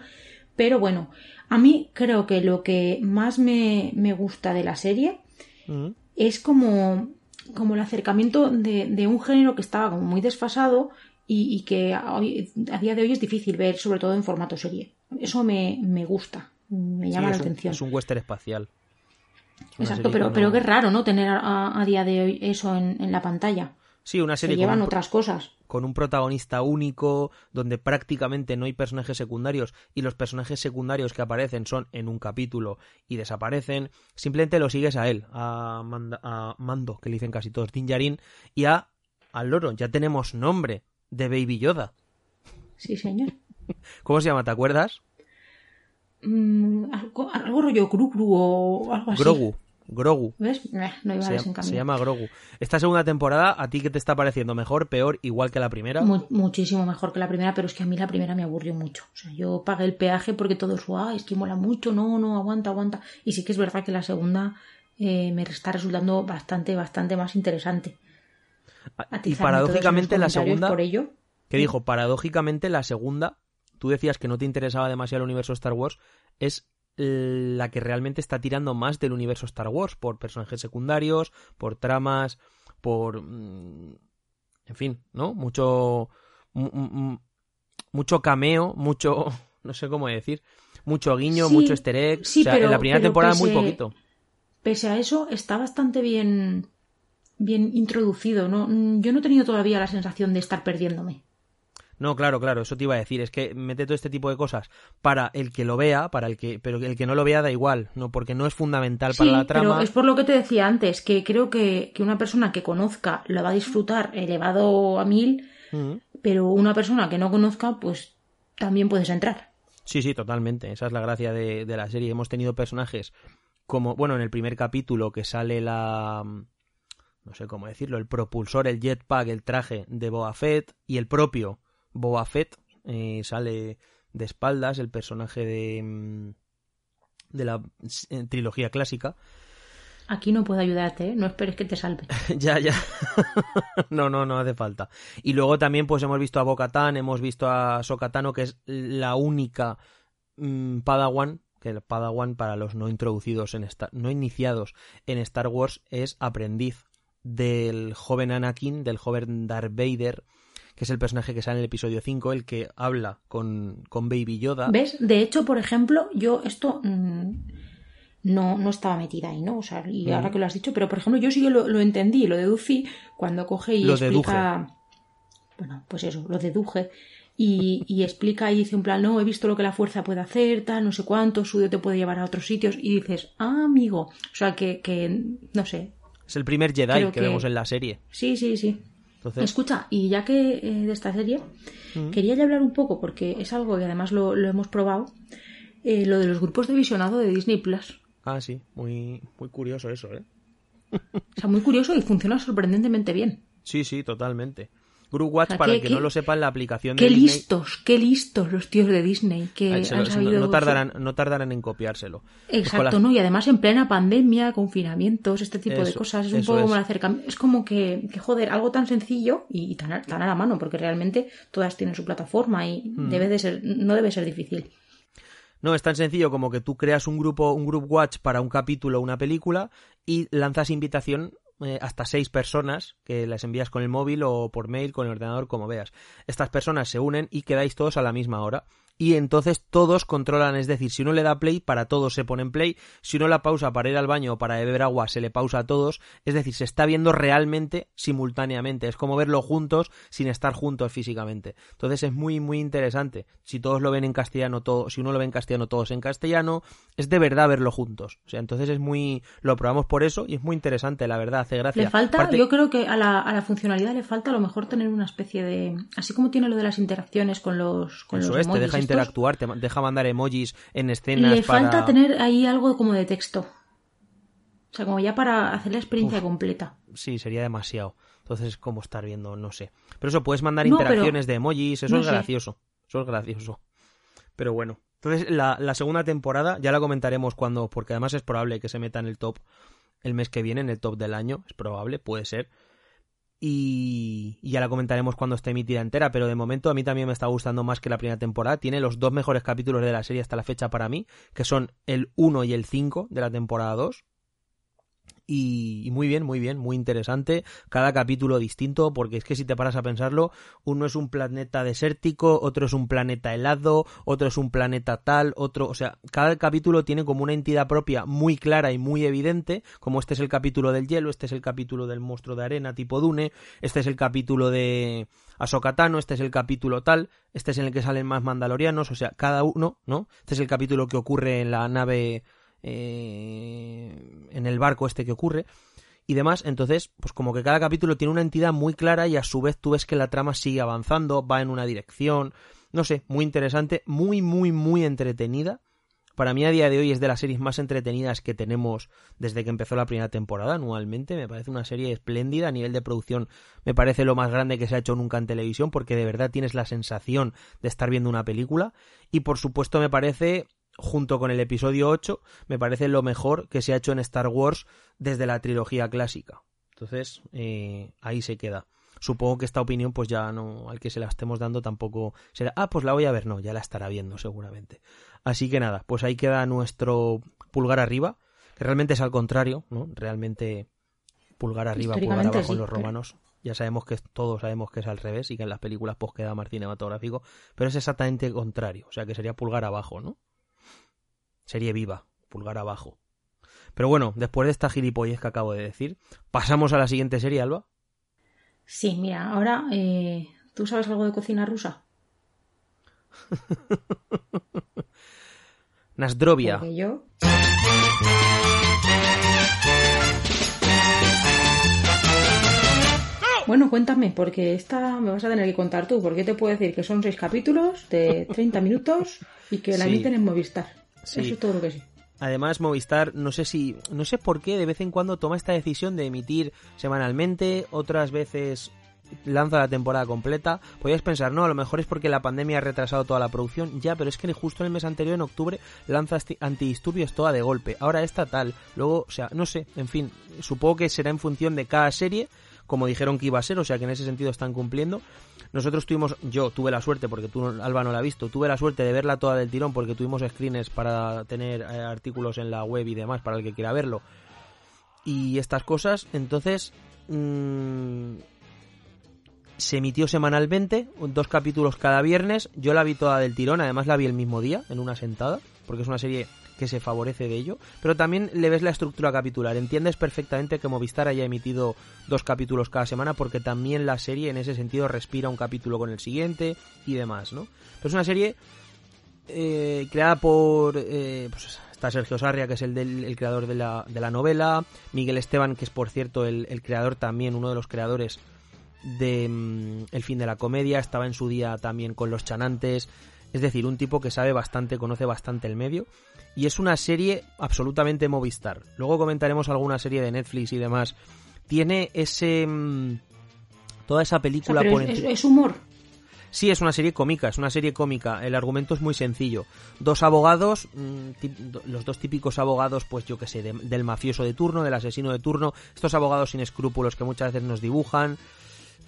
Speaker 1: Pero bueno, a mí creo que lo que más me, me gusta de la serie mm. es como, como el acercamiento de, de un género que estaba como muy desfasado y, y que a, a día de hoy es difícil ver, sobre todo en formato serie. Eso me, me gusta, me llama la atención.
Speaker 2: Es un western espacial.
Speaker 1: Exacto, pero, pero qué raro, ¿no? Tener a, día de hoy eso en, la pantalla.
Speaker 2: Sí, una serie.
Speaker 1: Se llevan otras cosas.
Speaker 2: Con un protagonista único, donde prácticamente no hay personajes secundarios y los personajes secundarios que aparecen son en un capítulo y desaparecen. Simplemente lo sigues a él, a, a Mando, que le dicen casi todos, Dinjarin, y a al loro. Ya tenemos nombre de Baby Yoda.
Speaker 1: Sí, señor.
Speaker 2: ¿Cómo se llama? ¿Te acuerdas?
Speaker 1: Mm, algo, rollo Gru o algo así.
Speaker 2: Grogu. Grogu.
Speaker 1: ¿Ves? no iba
Speaker 2: se,
Speaker 1: llama,
Speaker 2: se llama Grogu. Esta segunda temporada, ¿a ti qué te está pareciendo? ¿Mejor, peor, igual que la primera?
Speaker 1: muchísimo mejor que la primera, pero es que a mí la primera me aburrió mucho. O sea, yo pagué el peaje porque todo eso, ah, es que mola mucho, no, no, aguanta, aguanta. Y sí que es verdad que la segunda eh, me está resultando bastante, bastante más interesante.
Speaker 2: Y paradójicamente la segunda...
Speaker 1: Por ello.
Speaker 2: Que dijo, paradójicamente la segunda tú decías que no te interesaba demasiado el universo Star Wars, es la que realmente está tirando más del universo Star Wars, por personajes secundarios, por tramas, por... Mm, en fin, ¿no? Mucho... Mucho cameo, mucho... (laughs) No sé cómo decir. Mucho guiño, mucho easter egg. o sea, en la primera temporada muy poquito.
Speaker 1: Pese a eso, está bastante bien bien introducido. ¿no? Yo no he tenido todavía la sensación de estar perdiéndome.
Speaker 2: No, claro, claro, eso te iba a decir. Es que mete todo este tipo de cosas para el que lo vea, para el que, pero el que no lo vea da igual, no, porque no es fundamental para la trama.
Speaker 1: Pero es por lo que te decía antes, que creo que, que una persona que conozca lo va a disfrutar elevado a mil, pero una persona que no conozca, pues también puedes entrar.
Speaker 2: Sí, sí, totalmente. Esa es la gracia de, de la serie. Hemos tenido personajes como, bueno, en el primer capítulo que sale la no sé cómo decirlo, el propulsor, el jetpack, el traje de Boba Fett y el propio Boba Fett eh, sale de espaldas, el personaje de, mm, de la eh, trilogía clásica.
Speaker 1: Aquí no puedo ayudarte, ¿eh? no esperes que te salve. (laughs)
Speaker 2: ya, ya. (laughs) no, no, no hace falta. Y luego también pues hemos visto a Bo-Katan, hemos visto a Sokatano, que es la única mm, Padawan que el Padawan para los no introducidos en Star, no iniciados en Star Wars es aprendiz del joven Anakin, del joven Darth Vader, que es el personaje que sale en el episodio 5, el que habla con, con Baby Yoda.
Speaker 1: ¿Ves? De hecho, por ejemplo, yo esto mm, no, no estaba metida ahí, ¿no? O sea, y ahora que lo has dicho, pero por ejemplo, yo sí que lo, lo entendí, lo deducí cuando coge y explica. Bueno, pues eso, lo deduje. Y, y, explica y dice un plan, no, he visto lo que la fuerza puede hacer, tal, no sé cuánto, suyo te puede llevar a otros sitios, y dices, ah, amigo, o sea, que, que no sé,
Speaker 2: es el primer Jedi que, vemos en la serie.
Speaker 1: Sí, sí, sí. Escucha, y ya que eh, de esta serie, quería ya hablar un poco, porque es algo que además lo, hemos probado, eh, lo de los grupos de visionado de Disney Plus.
Speaker 2: Ah, sí, muy, muy curioso eso, ¿eh?
Speaker 1: o sea, muy curioso y funciona sorprendentemente bien.
Speaker 2: Sí, sí, totalmente. Group Watch, para el que no lo sepa, la aplicación
Speaker 1: de Qué listos, qué listos los tíos de Disney que han sabido...
Speaker 2: no, tardarán, no tardarán en copiárselo.
Speaker 1: Exacto, ¿no? Y además en plena pandemia, confinamientos, este tipo de cosas, es un poco como es. Es como que, que, joder, algo tan sencillo y, tan, tan, a la mano, porque realmente todas tienen su plataforma y hmm. debe de ser, no debe ser difícil.
Speaker 2: No, es tan sencillo como que tú creas un grupo, un group watch para un capítulo o una película y lanzas invitación eh, hasta seis personas que las envías con el móvil o por mail, con el ordenador, como veas. Estas personas se unen y quedáis todos a la misma hora y entonces todos controlan, es decir, si uno le da play, para todos se pone en play, si uno la pausa para ir al baño o para beber agua, se le pausa a todos, es decir, se está viendo realmente simultáneamente, es como verlo juntos sin estar juntos físicamente. Entonces es muy muy interesante. Si todos lo ven en castellano, todo, si uno lo ve en castellano, todos en castellano, es de verdad verlo juntos. O sea, entonces es muy lo probamos por eso y es muy interesante, la verdad, hace gracia.
Speaker 1: Le falta, yo creo que a la, a la, funcionalidad le falta a lo mejor tener una especie de así como tiene lo de las interacciones con los con
Speaker 2: los interactuar, te deja mandar emojis en escenas.
Speaker 1: Le falta tener ahí algo como de texto. O sea, como ya para hacer la experiencia completa.
Speaker 2: Sí, sería demasiado. Entonces, ¿cómo estar viendo? No sé. Pero eso, puedes mandar interacciones de emojis, eso es gracioso. Eso es gracioso. Pero bueno. Entonces, la, la, segunda temporada ya la comentaremos cuando, porque además es probable que se meta en el top el mes que viene, en el top del año. Es probable, puede ser y, ya la comentaremos cuando esté emitida entera, pero de momento a mí también me está gustando más que la primera temporada. Tiene los dos mejores capítulos de la serie hasta la fecha para mí, que son el 1 y el 5 de la temporada 2. Y, muy bien, muy bien, muy interesante. Cada capítulo distinto, porque es que si te paras a pensarlo, uno es un planeta desértico, otro es un planeta helado, otro es un planeta tal, otro, o sea, cada capítulo tiene como una entidad propia muy clara y muy evidente, como este es el capítulo del hielo, este es el capítulo del monstruo de arena tipo Dune, este es el capítulo de Asokatano, este es el capítulo tal, este es en el que salen más mandalorianos, o sea, cada uno, ¿no? Este es el capítulo que ocurre en la nave eh, en el barco este que ocurre y demás. Entonces, pues como que cada capítulo tiene una entidad muy clara y a su vez tú ves que la trama sigue avanzando, va en una dirección, no sé, muy interesante, muy, muy, muy entretenida. Para mí a día de hoy es de las series más entretenidas que tenemos desde que empezó la primera temporada anualmente. Me parece una serie espléndida a nivel de producción. Me parece lo más grande que se ha hecho nunca en televisión porque de verdad tienes la sensación de estar viendo una película. Y por supuesto me parece junto con el episodio 8, me parece lo mejor que se ha hecho en Star Wars desde la trilogía clásica. Entonces, eh, ahí se queda. supongo que esta opinión, pues ya no, al que se la estemos dando tampoco será, ah, pues la voy a ver, no, ya la estará viendo seguramente. Así que nada, pues ahí queda nuestro pulgar arriba, que realmente es al contrario, ¿no? Realmente pulgar arriba, pulgar abajo en los romanos. Ya sabemos que todos sabemos que es al revés y que en las películas pues queda más cinematográfico, pero es exactamente contrario, o sea que sería pulgar abajo, ¿no? Sería viva, pulgar abajo. Pero bueno, después de esta gilipollez que acabo de decir, pasamos a la siguiente serie, Alba.
Speaker 1: Sí, mira, ahora, eh, ¿tú sabes algo de cocina rusa? (laughs)
Speaker 2: Nasdrovia.
Speaker 1: yo. Bueno, cuéntame, porque esta me vas a tener que contar tú, porque te puedo decir que son seis capítulos de 30 minutos y que la emiten en Movistar. Eso es todo lo que sí.
Speaker 2: Además, Movistar, no sé si, no sé por qué de vez en cuando toma esta decisión de emitir semanalmente, otras veces lanza la temporada completa. Podrías pensar, no, a lo mejor es porque la pandemia ha retrasado toda la producción, ya, pero es que justo en el mes anterior, en octubre, lanza antidisturbios toda de golpe. Ahora esta tal, luego, o sea, no sé, en fin, supongo que será en función de cada serie como dijeron que iba a ser, o sea que en ese sentido están cumpliendo. Nosotros tuvimos, yo tuve la suerte, porque tú, Alba, no la ha visto, tuve la suerte de verla toda del tirón porque tuvimos screens para tener eh, artículos en la web y demás para el que quiera verlo. Y estas cosas, entonces... Mmm, se emitió semanalmente, dos capítulos cada viernes. Yo la vi toda del tirón, además la vi el mismo día, en una sentada, porque es una serie que se favorece de ello, pero también le ves la estructura capitular. Entiendes perfectamente que Movistar haya emitido dos capítulos cada semana porque también la serie en ese sentido respira un capítulo con el siguiente y demás, ¿no? Pero es una serie eh, creada por... Eh, pues está Sergio Sarria, que es el, del, creador de la, de la, novela, Miguel Esteban, que es por cierto el, creador también, uno de los creadores de mm, El fin de la comedia, estaba en su día también con Los Chanantes, es decir, un tipo que sabe bastante, conoce bastante el medio y es una serie absolutamente Movistar. Luego comentaremos alguna serie de Netflix y demás. Tiene ese... Mm, toda esa película...
Speaker 1: es, humor.
Speaker 2: Sí, es una serie cómica, es una serie cómica. El argumento es muy sencillo. Dos abogados, mm, los dos típicos abogados, pues yo que sé, del mafioso de turno, del asesino de turno, estos abogados sin escrúpulos que muchas veces nos dibujan,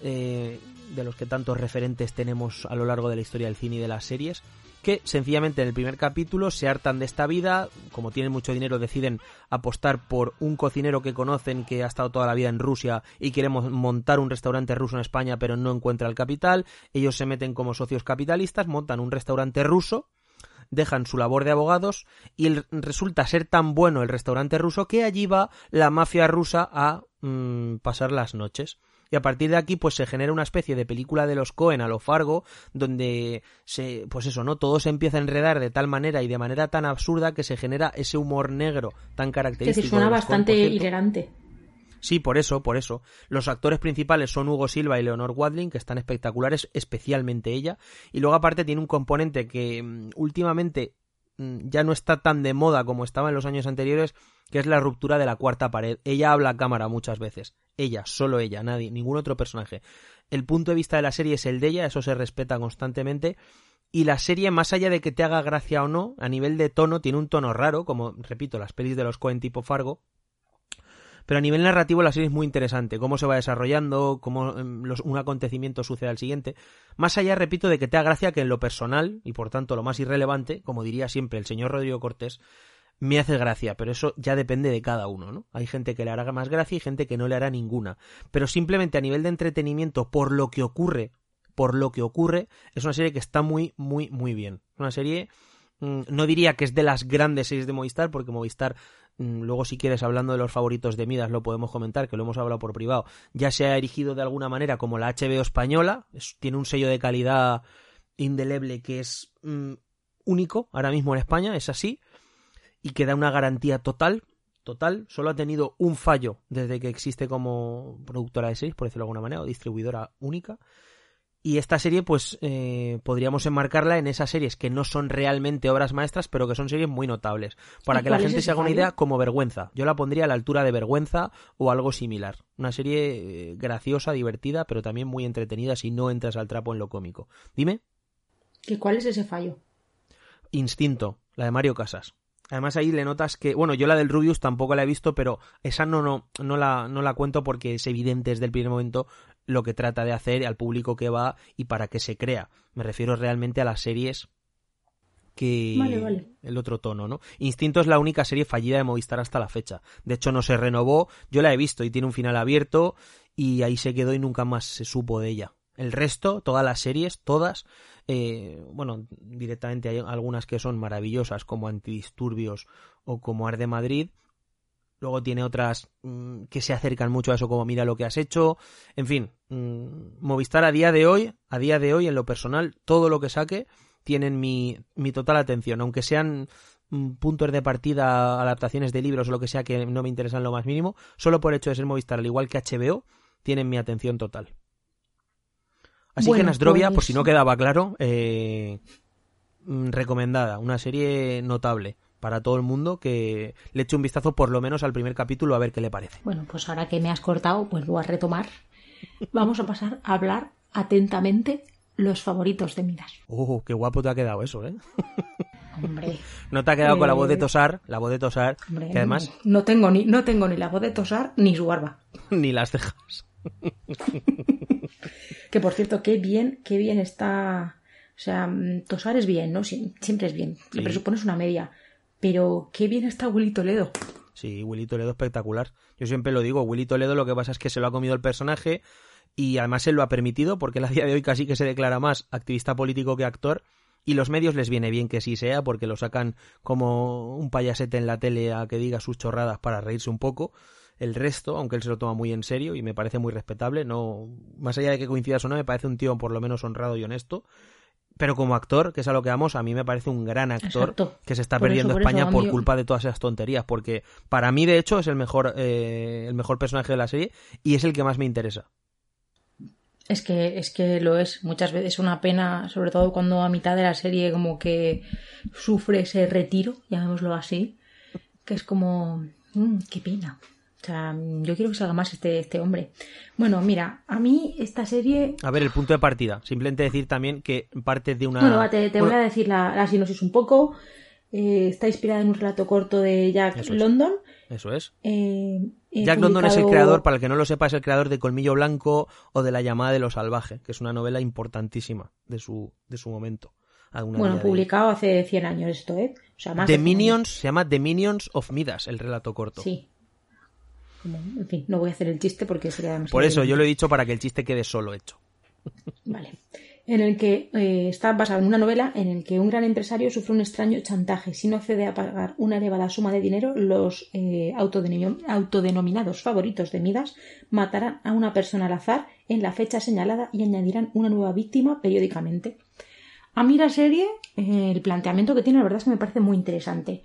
Speaker 2: eh, de los que tantos referentes tenemos a lo largo de la historia del cine y de las series que sencillamente en el primer capítulo se hartan de esta vida, como tienen mucho dinero deciden apostar por un cocinero que conocen que ha estado toda la vida en Rusia y queremos montar un restaurante ruso en España pero no encuentra el capital, ellos se meten como socios capitalistas, montan un restaurante ruso, dejan su labor de abogados y resulta ser tan bueno el restaurante ruso que allí va la mafia rusa a mm, pasar las noches y a partir de aquí pues se genera una especie de película de los Cohen a lo Fargo donde se pues eso no todo se empieza a enredar de tal manera y de manera tan absurda que se genera ese humor negro tan característico
Speaker 1: que suena bastante hilarante
Speaker 2: Sí, por eso, por eso. Los actores principales son Hugo Silva y Leonor Wadling, que están espectaculares, especialmente ella. Y luego aparte tiene un componente que mm, últimamente ya no está tan de moda como estaba en los años anteriores, que es la ruptura de la cuarta pared. Ella habla a cámara muchas veces. Ella, solo ella, nadie, ningún otro personaje. El punto de vista de la serie es el de ella, eso se respeta constantemente. Y la serie, más allá de que te haga gracia o no, a nivel de tono, tiene un tono raro, como, repito, las pelis de los Coen tipo Fargo. Pero a nivel narrativo la serie es muy interesante, cómo se va desarrollando, cómo em, un acontecimiento sucede al siguiente. Más allá, repito, de que te haga gracia que en lo personal, y por tanto lo más irrelevante, como diría siempre el señor Rodrigo Cortés, me hace gracia, pero eso ya depende de cada uno, ¿no? Hay gente que le hará más gracia y gente que no le hará ninguna. Pero simplemente a nivel de entretenimiento, por lo que ocurre, por lo que ocurre, es una serie que está muy, muy, muy bien. Una serie, mm, no diría que es de las grandes series de Movistar, porque Movistar, luego si quieres, hablando de los favoritos de Midas, lo podemos comentar, que lo hemos hablado por privado, ya se ha erigido de alguna manera como la HBO española, tiene un sello de calidad indeleble que es mm, único ahora mismo en España, es así y que da una garantía total, total, solo ha tenido un fallo desde que existe como productora de series, por decirlo de alguna manera, o distribuidora única. Y esta serie, pues, eh, podríamos enmarcarla en esas series que no son realmente obras maestras, pero que son series muy notables. Para que la gente se haga una idea, como vergüenza. Yo la pondría a la altura de vergüenza o algo similar. Una serie eh, graciosa, divertida, pero también muy entretenida si no entras al trapo en lo cómico. Dime.
Speaker 1: ¿Y cuál es ese fallo?
Speaker 2: Instinto, la de Mario Casas. Además ahí le notas que, bueno, yo la del Rubius tampoco la he visto, pero esa no, no, no, la, no la cuento porque es evidente desde el primer momento lo que trata de hacer, al público que va y para qué se crea. Me refiero realmente a las series que el otro tono, ¿no? Instinto es la única serie fallida de Movistar hasta la fecha. De hecho, no se renovó, yo la he visto y tiene un final abierto y ahí se quedó y nunca más se supo de ella. El resto, todas las series, todas, eh, bueno, directamente hay algunas que son maravillosas como Antidisturbios o como Arde Madrid, Luego tiene otras mm, que se acercan mucho a eso, como mira lo que has hecho. En fin, mm, Movistar a día de hoy, a día de hoy, en lo personal, todo lo que saque tienen mi, mi total atención, aunque sean mm, puntos de partida, adaptaciones de libros o lo que sea que no me interesan lo más mínimo, solo por hecho de ser Movistar, al igual que HBO, tienen mi atención total. Así que Nasdrovia, por si no pues quedaba claro, eh, recomendada, una serie notable para todo el mundo que le eche un vistazo por lo menos al primer capítulo a ver qué le parece.
Speaker 1: Bueno, pues ahora que me has cortado, pues voy a retomar. Vamos a pasar a hablar atentamente los favoritos de Midas.
Speaker 2: ¡Oh, qué guapo te ha quedado eso, eh! Hombre. (laughs) No te ha quedado con la voz de eh, Tosar, la voz de Tosar, que además...
Speaker 1: No tengo, ni, no tengo ni la voz de Tosar ni su barba. (laughs)
Speaker 2: ni las cejas. (laughs)
Speaker 1: que por cierto, qué bien, qué bien está... O sea, mm, Tosar es bien, ¿no? Siempre es bien. Le presupones una media. Pero qué bien está Willy Toledo.
Speaker 2: Sí, Willy Toledo espectacular. Yo siempre lo digo, Willy Toledo lo que pasa es que se lo ha comido el personaje y además él lo ha permitido porque él a (laughs) día de hoy casi que se declara más activista político que actor y los medios les viene bien que sí sea porque lo sacan como un payasete en la tele a que diga sus chorradas para reírse un poco. El resto, aunque él se lo toma muy en serio y me parece muy respetable, no más allá de que coincidas o no, me parece un tío por lo menos honrado y honesto pero como actor, que es a lo que vamos, a mí me parece un gran actor que se está perdiendo España por culpa de todas esas tonterías, porque para mí de hecho es el mejor eh, el mejor personaje de la serie y es el que más me interesa.
Speaker 1: Es que es que lo es muchas veces una pena, sobre todo cuando a mitad de la serie como que sufre ese retiro, llamémoslo así, que es como mm, qué pena. O sea, yo quiero que salga más este, este hombre. Bueno, mira, a mí esta serie.
Speaker 2: A ver, el punto de partida. Simplemente decir también que parte de una.
Speaker 1: Bueno, te, voy a decir la, la sinopsis un poco. Eh, está inspirada en un relato corto de Jack London.
Speaker 2: Eso es. Eh, Jack London es el creador, para el que no lo sepa, es el creador de Colmillo Blanco o de La llamada de lo salvaje, que es una novela importantísima de su, de su momento.
Speaker 1: Bueno, publicado hace 100 años esto, ¿eh? O sea,
Speaker 2: más The Minions, se llama The Minions of Midas, el relato corto.
Speaker 1: Sí, en fin, no voy a hacer el chiste porque sería demasiado.
Speaker 2: Por eso yo lo he dicho para que el chiste quede solo hecho.
Speaker 1: Vale. En el que eh, está basado en una novela en el que un gran empresario sufre un extraño chantaje. Si no accede a pagar una elevada suma de dinero, los eh, autodenominados favoritos de Midas matarán a una persona al azar en la fecha señalada y añadirán una nueva víctima periódicamente. A mí la serie, eh, el planteamiento que tiene, la verdad es que me parece muy interesante.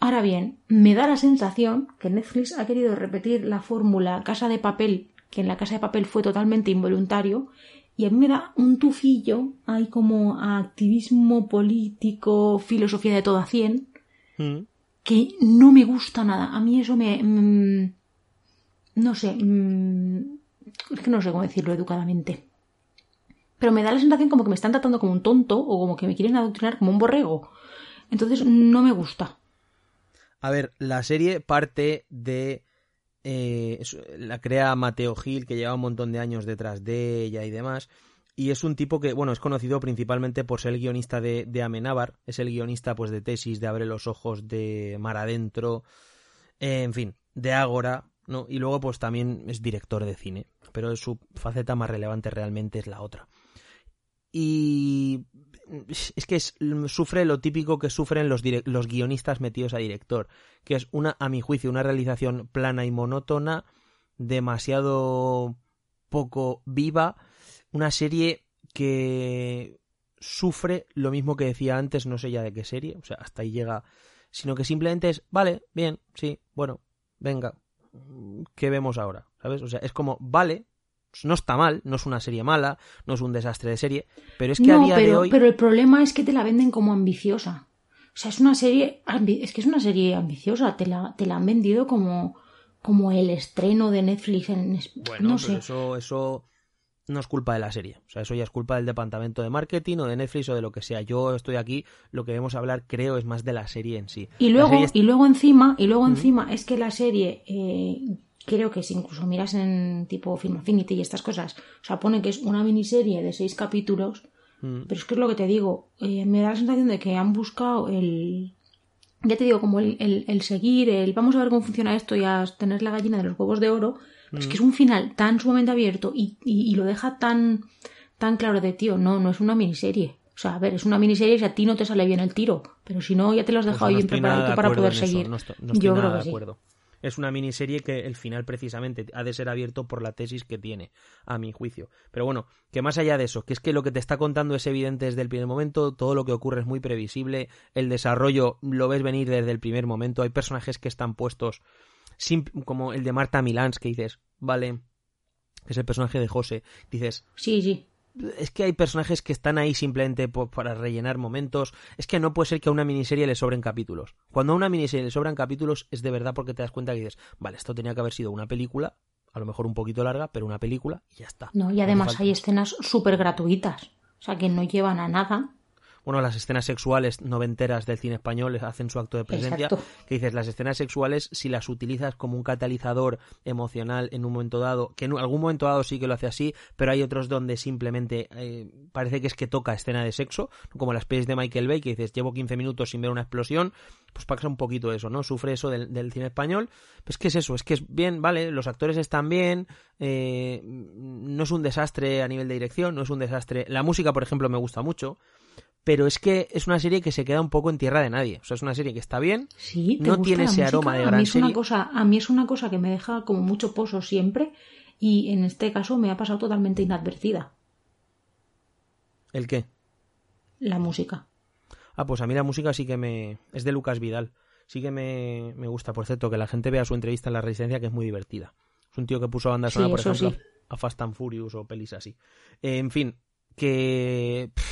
Speaker 1: Ahora bien, me da la sensación que Netflix ha querido repetir la fórmula Casa de Papel, que en la Casa de Papel fue totalmente involuntario, y a mí me da un tufillo, hay como activismo político, filosofía de todo a 100, que no me gusta nada. A mí eso me... Mm, no sé, mm, es que no sé cómo decirlo educadamente pero me da la sensación como que me están tratando como un tonto o como que me quieren adoctrinar como un borrego. Entonces no me gusta.
Speaker 2: A ver, la serie parte de... Eh, la crea Mateo Gil, que lleva un montón de años detrás de ella y demás. Y es un tipo que, bueno, es conocido principalmente por ser el guionista de, de Amenábar, es el guionista pues de Tesis, de Abre los Ojos, de Mar Adentro, en fin, de Ágora, ¿no? Y luego pues también es director de cine, pero su faceta más relevante realmente es la otra y es que sufre lo típico que sufren los, los guionistas metidos a director, que es una, a mi juicio, una realización plana y monótona, demasiado poco viva, una serie que sufre lo mismo que decía antes, no sé ya de qué serie, o sea, hasta ahí llega, sino que simplemente es, vale, bien, sí, bueno, venga, ¿qué vemos ahora? ¿Sabes? O sea, es como, vale, no está mal, no es una serie mala, no es un desastre de serie, pero es que a día
Speaker 1: pero,
Speaker 2: de hoy.
Speaker 1: Pero el problema es que te la venden como ambiciosa. O sea, es una serie. Es que es una serie ambiciosa. Te la, te la han vendido como, como el estreno de Netflix en. Bueno, no sé.
Speaker 2: Eso, eso no es culpa de la serie. O sea, eso ya es culpa del departamento de marketing o de Netflix o de lo que sea. Yo estoy aquí, lo que debemos hablar, creo, es más de la serie en sí.
Speaker 1: Y luego, y luego encima, y luego encima, es que la serie. Eh, creo que si incluso miras en tipo Film Affinity y estas cosas, o sea, pone que es una miniserie de seis capítulos,
Speaker 2: Mm.
Speaker 1: pero es que es lo que te digo, eh, me da la sensación de que han buscado el... Ya te digo, como el, el- el seguir, el vamos a ver cómo funciona esto y a tener la gallina de los huevos de oro, es que es un final tan sumamente abierto y, y- y lo deja tan, tan claro de, tío, no, no es una miniserie. O sea, a ver, es una miniserie si a ti no te sale bien el tiro, pero si no, ya te lo has
Speaker 2: Pues
Speaker 1: dejado
Speaker 2: no
Speaker 1: bien preparado para poder seguir.
Speaker 2: No estoy, no estoy
Speaker 1: Yo creo que
Speaker 2: de
Speaker 1: sí.
Speaker 2: acuerdo. Es una miniserie que el final precisamente ha de ser abierto por la tesis que tiene, a mi juicio. Pero bueno, que más allá de eso, que es que lo que te está contando es evidente desde el primer momento, todo lo que ocurre es muy previsible, el desarrollo lo ves venir desde el primer momento, hay personajes que están puestos, como el de Marta Milans, que dices, vale, que es el personaje de José, dices,
Speaker 1: Sí, sí.
Speaker 2: Es que hay personajes que están ahí simplemente para rellenar momentos. Es que no puede ser que a una miniserie le sobren capítulos. Cuando a una miniserie le sobran capítulos es de verdad porque te das cuenta que dices, vale, esto tenía que haber sido una película, a lo mejor un poquito larga, pero una película y ya está.
Speaker 1: No, y además hay escenas súper gratuitas. O sea, que no llevan a nada.
Speaker 2: Bueno, las escenas sexuales noventeras del cine español hacen su acto de presencia.
Speaker 1: Exacto.
Speaker 2: Que dices, las escenas sexuales, si las utilizas como un catalizador emocional en un momento dado, que en algún momento dado sí que lo hace así, pero hay otros donde simplemente eh, parece que es que toca escena de sexo, como las pelis de Michael Bay, que dices, llevo 15 minutos sin ver una explosión, pues pasa un poquito eso, ¿no? Sufre eso del, del cine español. Pues que es eso, es que es bien, vale, los actores están bien, eh, no es un desastre a nivel de dirección, no es un desastre. La música, por ejemplo, me gusta mucho pero es que es una serie que se queda un poco en tierra de nadie. O sea, es una serie que está bien,
Speaker 1: Sí, ¿te
Speaker 2: no tiene ese
Speaker 1: música?
Speaker 2: aroma de
Speaker 1: a
Speaker 2: gran
Speaker 1: mí es una cosa A mí es una cosa que me deja como mucho pozo siempre y en este caso me ha pasado totalmente inadvertida
Speaker 2: ¿El qué?
Speaker 1: la música.
Speaker 2: Ah, pues a mí la música sí que me... Es de Lucas Vidal. Sí que me, me gusta, por cierto, que la gente vea su entrevista en La Resistencia, que es muy divertida. Es un tío que puso banda
Speaker 1: Sí,
Speaker 2: sonora, por ejemplo,
Speaker 1: sí.
Speaker 2: a Fast and Furious o pelis así. Eh, en fin, que... pff,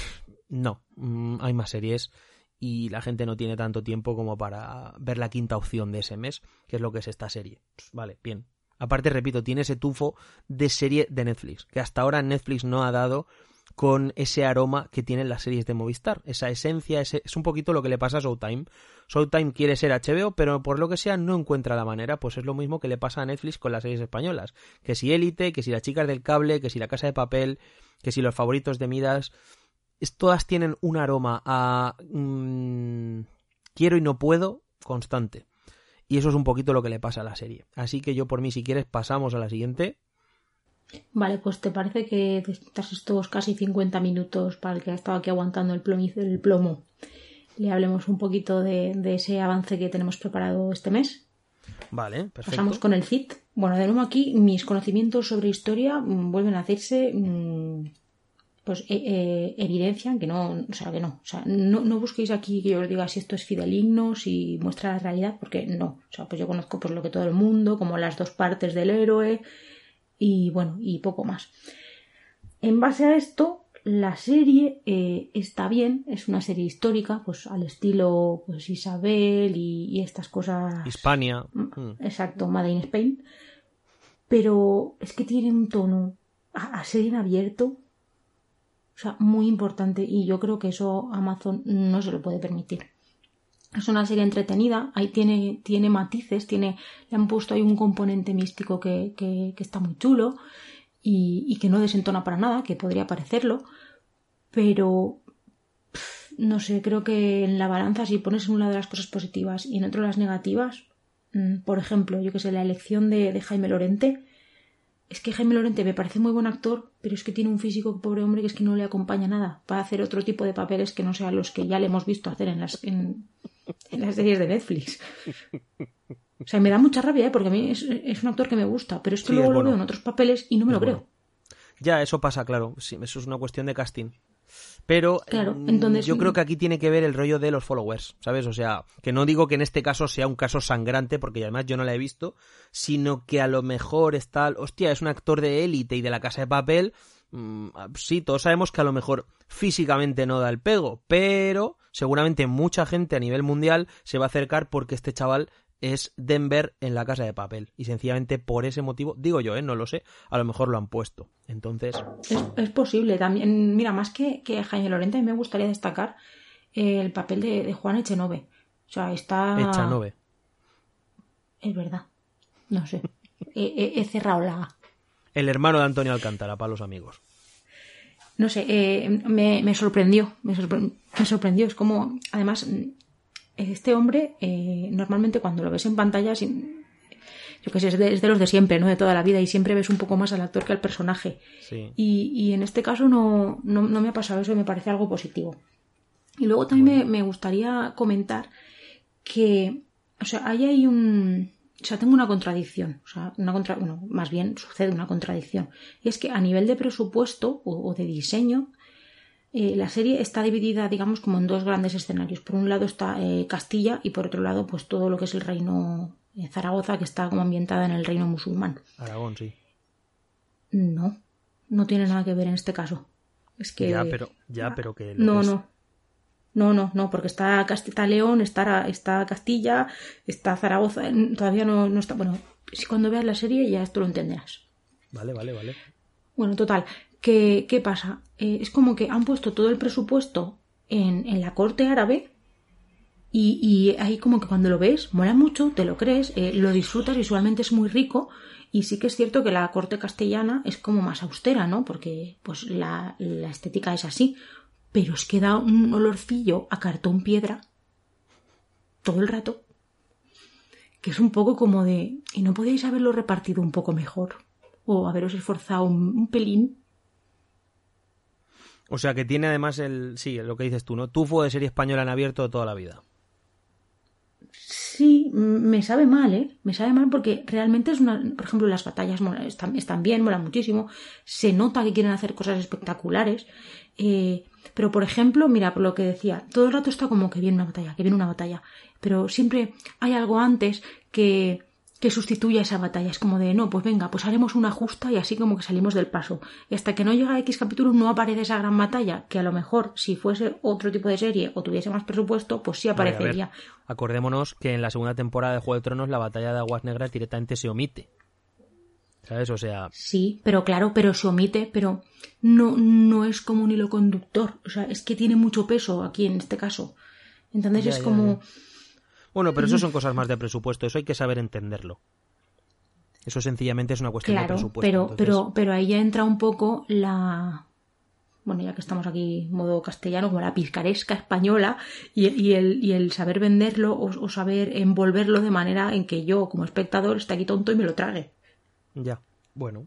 Speaker 2: no, mm, hay más series y la gente no tiene tanto tiempo como para ver la quinta opción de ese mes, que es lo que es esta serie. Pues, vale, bien. Aparte, repito, tiene ese tufo de serie de Netflix, que hasta ahora Netflix no ha dado con ese aroma que tienen las series de Movistar, esa esencia, ese, es un poquito lo que le pasa a Showtime. Showtime quiere ser HBO, pero por lo que sea no encuentra la manera, pues es lo mismo que le pasa a Netflix con las series españolas, que si Élite, que si las chicas del cable, que si la casa de papel, que si los favoritos de Midas, todas tienen un aroma a mm, quiero y no puedo constante. Y eso es un poquito lo que le pasa a la serie. Así que yo por mí, si quieres, pasamos a la siguiente.
Speaker 1: Vale, pues te parece que de estos casi 50 minutos para el que ha estado aquí aguantando el, plomiz- el plomo, le hablemos un poquito de, de ese avance que tenemos preparado este mes.
Speaker 2: Vale, perfecto.
Speaker 1: Pasamos con el CIT. Bueno, de nuevo aquí mis conocimientos sobre historia mm, vuelven a hacerse, mm, pues eh, eh, evidencian que no, o sea, que no, o sea, no, no busquéis aquí que yo os diga si esto es fideligno, si muestra la realidad, porque no, o sea, pues yo conozco pues lo que todo el mundo, como las dos partes del héroe y bueno, y poco más. En base a esto, la serie eh, está bien, es una serie histórica, pues al estilo pues Isabel y, y estas cosas
Speaker 2: Hispania.
Speaker 1: Mm,
Speaker 2: Mm.
Speaker 1: Exacto, Made in Spain. Pero es que tiene un tono a, a ser en abierto. Sea, muy importante. Y yo creo que eso Amazon no se lo puede permitir. Es una serie entretenida, ahí tiene, tiene matices, tiene, le han puesto ahí un componente místico que, que, que está muy chulo y, y que no desentona para nada, que podría parecerlo, pero no sé, creo que en la balanza si pones en un lado las cosas positivas y en otro las negativas, mm, por ejemplo, yo que sé, la elección de Jaime Lorente, es que Jaime Lorente me parece muy buen actor, pero es que tiene un físico, pobre hombre, que es que no le acompaña nada para hacer otro tipo de papeles que no sean los que ya le hemos visto hacer en las, en, en las series de Netflix. O sea, me da mucha rabia, ¿eh? porque a mí es, es un actor que me gusta, pero es que
Speaker 2: Sí,
Speaker 1: luego
Speaker 2: es
Speaker 1: lo veo en otros papeles y no me
Speaker 2: Es
Speaker 1: lo creo.
Speaker 2: Ya, eso pasa, claro. Sí, eso es una cuestión de casting. Pero
Speaker 1: Claro,
Speaker 2: mm,
Speaker 1: entonces-
Speaker 2: yo creo que aquí tiene que ver el rollo de los followers, ¿sabes? O sea, que no digo que en este caso sea un caso sangrante, porque además yo no la he visto, sino que a lo mejor está, hostia, es un actor de élite y de la casa de papel. mm, sí, todos sabemos que a lo mejor físicamente no da el pego, pero seguramente mucha gente a nivel mundial se va a acercar porque este chaval es Denver en la casa de papel. Y sencillamente por ese motivo, digo yo, ¿eh? no lo sé, a lo mejor lo han puesto. Entonces,
Speaker 1: Es, es posible también. Mira, más que, que Jaime Lorente, a mí me gustaría destacar el papel de, de Juan Echenove. O sea, está.
Speaker 2: Echanove.
Speaker 1: Es verdad. No sé. he, cerrado la...
Speaker 2: El hermano de Antonio Alcántara, para los amigos.
Speaker 1: No sé, eh, me, sorprendió, me, sorprendió. Es como, además, este hombre, eh, normalmente cuando lo ves en pantalla, yo que sé, es de, los de siempre, ¿no? De toda la vida, y siempre ves un poco más al actor que al personaje. Y, en este caso no, no, me ha pasado eso y me parece algo positivo. Y luego también me, gustaría comentar que, o sea, ahí hay un, o sea, tengo una contradicción, o sea, una contra, bueno, más bien sucede una contradicción. Y es que a nivel de presupuesto o, de diseño, eh, la serie está dividida, digamos, como en dos grandes escenarios. Por un lado está eh, Castilla y por otro lado, pues todo lo que es el reino Zaragoza, que está como ambientada en el reino musulmán.
Speaker 2: Aragón, sí.
Speaker 1: No, no tiene nada que ver en este caso. Es que.
Speaker 2: Ya, pero, ya, pero que.
Speaker 1: No, no. No, no, no, porque está, Castilla León, está, está Castilla, está Zaragoza, todavía no, no está. Bueno, si cuando veas la serie ya esto lo entenderás.
Speaker 2: Vale, vale, vale.
Speaker 1: Bueno, total, ¿qué, qué pasa? Eh, es como que han puesto todo el presupuesto en, en la corte árabe y, y, ahí como que cuando lo ves, mola mucho, te lo crees, eh, lo disfrutas, visualmente es muy rico y sí que es cierto que la corte castellana es como más austera, ¿no? Porque pues la, la estética es así, pero es que da un olorcillo a cartón piedra todo el rato, que es un poco como de, ¿y no podéis haberlo repartido un poco mejor? O haberos esforzado un pelín
Speaker 2: o sea que tiene además el. Sí, lo que dices tú, ¿no? Tufo de serie española en abierto toda la vida.
Speaker 1: Sí, me sabe mal, ¿eh? Me sabe mal porque realmente es una... Por ejemplo, las batallas están, están bien, molan muchísimo. Se nota que quieren hacer cosas espectaculares. Eh, pero, por ejemplo, mira, por lo que decía, todo el rato está como que viene una batalla, que viene una batalla. Pero siempre hay algo antes que que sustituya esa batalla. Es como de, no, pues venga, pues haremos una justa y así como que salimos del paso. Y hasta que no llega a X capítulo no aparece esa gran batalla, que a lo mejor si fuese otro tipo de serie o tuviese más presupuesto, pues sí aparecería.
Speaker 2: acordémonos que en la segunda temporada de Juego de Tronos la batalla de Aguas Negras directamente se omite. ¿Sabes? O sea...
Speaker 1: Sí, pero claro, pero se omite, pero no, no es como un hilo conductor. O sea, es que tiene mucho peso aquí en este caso. Entonces es como...
Speaker 2: Bueno, pero eso son cosas más de presupuesto, eso hay que saber entenderlo. Eso sencillamente es una cuestión de presupuesto.
Speaker 1: Pero, pero, pero ahí ya entra un poco la. Bueno, ya que estamos aquí modo castellano, como la picaresca española y, el, y el, saber venderlo o, saber envolverlo de manera en que yo, como espectador, esté aquí tonto y me lo trague.
Speaker 2: Ya, bueno.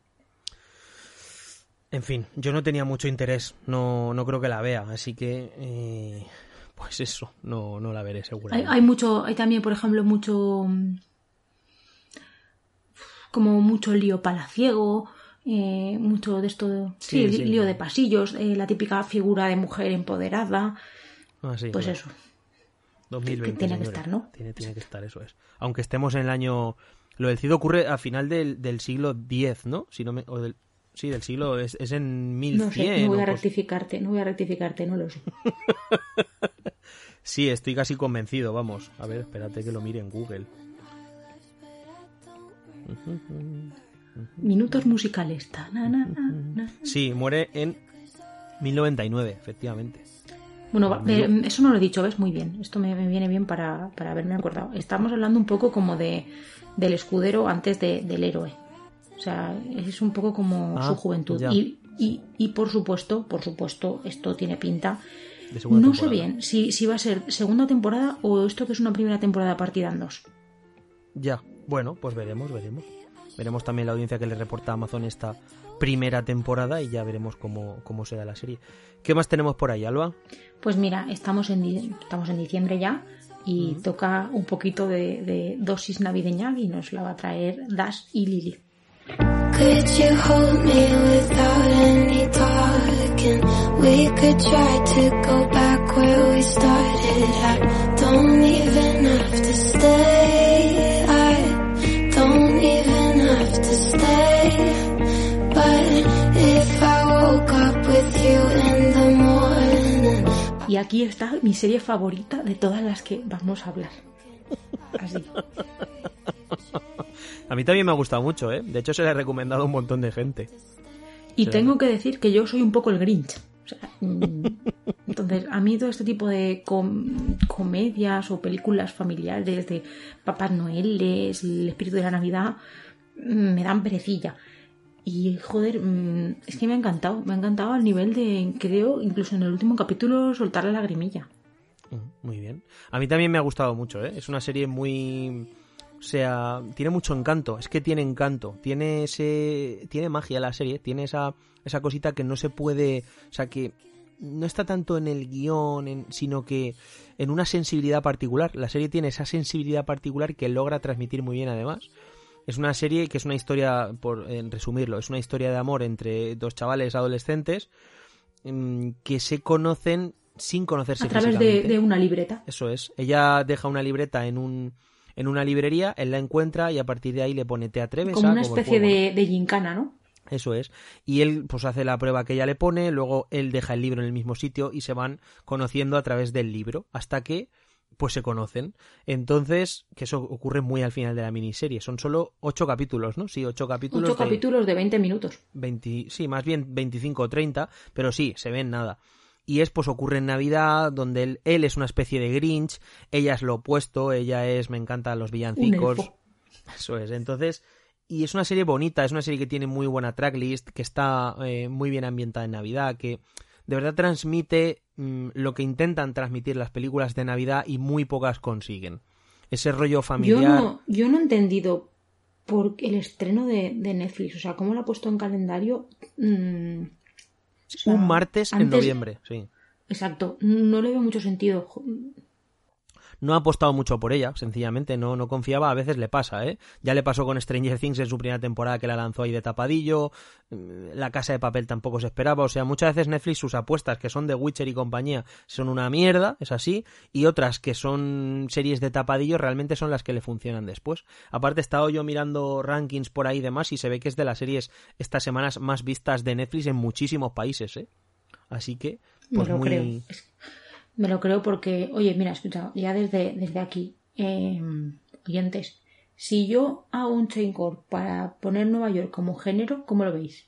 Speaker 2: En fin, yo no tenía mucho interés, no, no creo que la vea, así que eh, pues eso, no, no la veré seguramente.
Speaker 1: Hay, mucho, hay también, por ejemplo, mucho como mucho lío palaciego, eh, mucho de esto, sí, lío de pasillos, eh, la típica figura de mujer empoderada.
Speaker 2: Ah,
Speaker 1: pues eso.
Speaker 2: 2020.
Speaker 1: Tiene que estar, ¿no?
Speaker 2: Tiene, tiene, que estar, eso es. Aunque estemos en el año. Lo del CID ocurre a final del, del siglo X, ¿no? Si no me, o del, Sí, del siglo es, es en 1100.
Speaker 1: No sé, no voy a rectificarte, no voy a rectificarte, no lo sé. (laughs)
Speaker 2: sí, estoy casi convencido, vamos. A ver, espérate que lo mire en Google.
Speaker 1: Minutos musicales.
Speaker 2: sí, muere en 1099, efectivamente.
Speaker 1: Bueno, eh, eso no lo he dicho, ¿ves? Muy bien. Esto me, viene bien para, para haberme acordado. Estamos hablando un poco como de del escudero antes del héroe. O sea, es un poco como ah, su juventud. Y, y, y, por supuesto, por supuesto, esto tiene pinta. No sé bien si, si va a ser segunda temporada o esto que es una primera temporada partida en dos.
Speaker 2: Ya, bueno, pues veremos, veremos. Veremos también la audiencia que le reporta a Amazon esta primera temporada y ya veremos cómo, cómo será la serie. ¿Qué más tenemos por ahí, Alba?
Speaker 1: Pues mira, estamos en, estamos en diciembre ya y toca un poquito de, de, dosis navideña y nos la va a traer Dash y Lily. Could you hold me without any talking? We could try to go back where we started. I don't even have to stay. I don't even have to stay. But if I woke up with you in the morning. Y aquí está mi serie favorita de todas las que vamos a hablar. Así.
Speaker 2: A mí también me ha gustado mucho, ¿eh? De hecho, se le ha recomendado a un montón de gente.
Speaker 1: Y tengo que decir que yo soy un poco el Grinch. Mm, entonces, a mí todo este tipo de comedias o películas familiares de Papá Noel, el espíritu de la Navidad, me dan perecilla. Y joder, mm, es que me ha encantado, me ha encantado al nivel de, creo, incluso en el último capítulo soltar la lagrimilla.
Speaker 2: Mm, muy bien. A mí también me ha gustado mucho, ¿eh? Es una serie muy... O sea, tiene mucho encanto, es que tiene encanto, tiene ese... tiene magia la serie, tiene esa, esa cosita que no se puede... O sea, que no está tanto en el guion, sino que en una sensibilidad particular. La serie tiene esa sensibilidad particular que logra transmitir muy bien además. Es una serie que es una historia, por en resumirlo, es una historia de amor entre dos chavales adolescentes mm, que se conocen sin conocerse
Speaker 1: a través de, una libreta.
Speaker 2: Eso es. Ella deja una libreta en un en una librería, él la encuentra y a partir de ahí le pone te atreves
Speaker 1: como una especie de, de gincana, ¿no?
Speaker 2: Eso es. Y él pues hace la prueba que ella le pone, luego él deja el libro en el mismo sitio y se van conociendo a través del libro hasta que pues se conocen. Entonces, que eso ocurre muy al final de la miniserie. Son solo ocho capítulos, ¿no? Sí, ocho capítulos.
Speaker 1: Ocho capítulos de 20 minutos.
Speaker 2: 20, sí, más bien 25 o 30, pero sí, se ven nada. Y es, pues ocurre en Navidad, donde él, él es una especie de Grinch, ella es lo opuesto, ella es, me encantan los villancicos. Eso es, entonces, y es una serie bonita, es una serie que tiene muy buena tracklist, que está eh, muy bien ambientada en Navidad, que de verdad transmite mm, lo que intentan transmitir las películas de Navidad y muy pocas consiguen. Ese rollo familiar.
Speaker 1: Yo no, yo no he entendido por el estreno de, Netflix, o sea, cómo lo ha puesto en calendario.
Speaker 2: Un martes en noviembre, sí.
Speaker 1: Exacto, no le veo mucho sentido
Speaker 2: no ha apostado mucho por ella, sencillamente, no, no confiaba, a veces le pasa, ¿eh? Ya le pasó con Stranger Things en su primera temporada que la lanzó ahí de tapadillo, mm, la casa de papel tampoco se esperaba, o sea, muchas veces Netflix sus apuestas que son de Witcher y compañía son una mierda, es así, y otras que son series de tapadillo realmente son las que le funcionan después. Aparte he estado yo mirando rankings por ahí y demás y se ve que es de las series estas semanas más vistas de Netflix en muchísimos países, ¿eh? Así que, pues muy...
Speaker 1: Me lo creo porque, oye, mira, escucha, ya desde, desde aquí, eh, oyentes, si yo hago un chaincore para poner Nueva York como género, ¿cómo lo veis?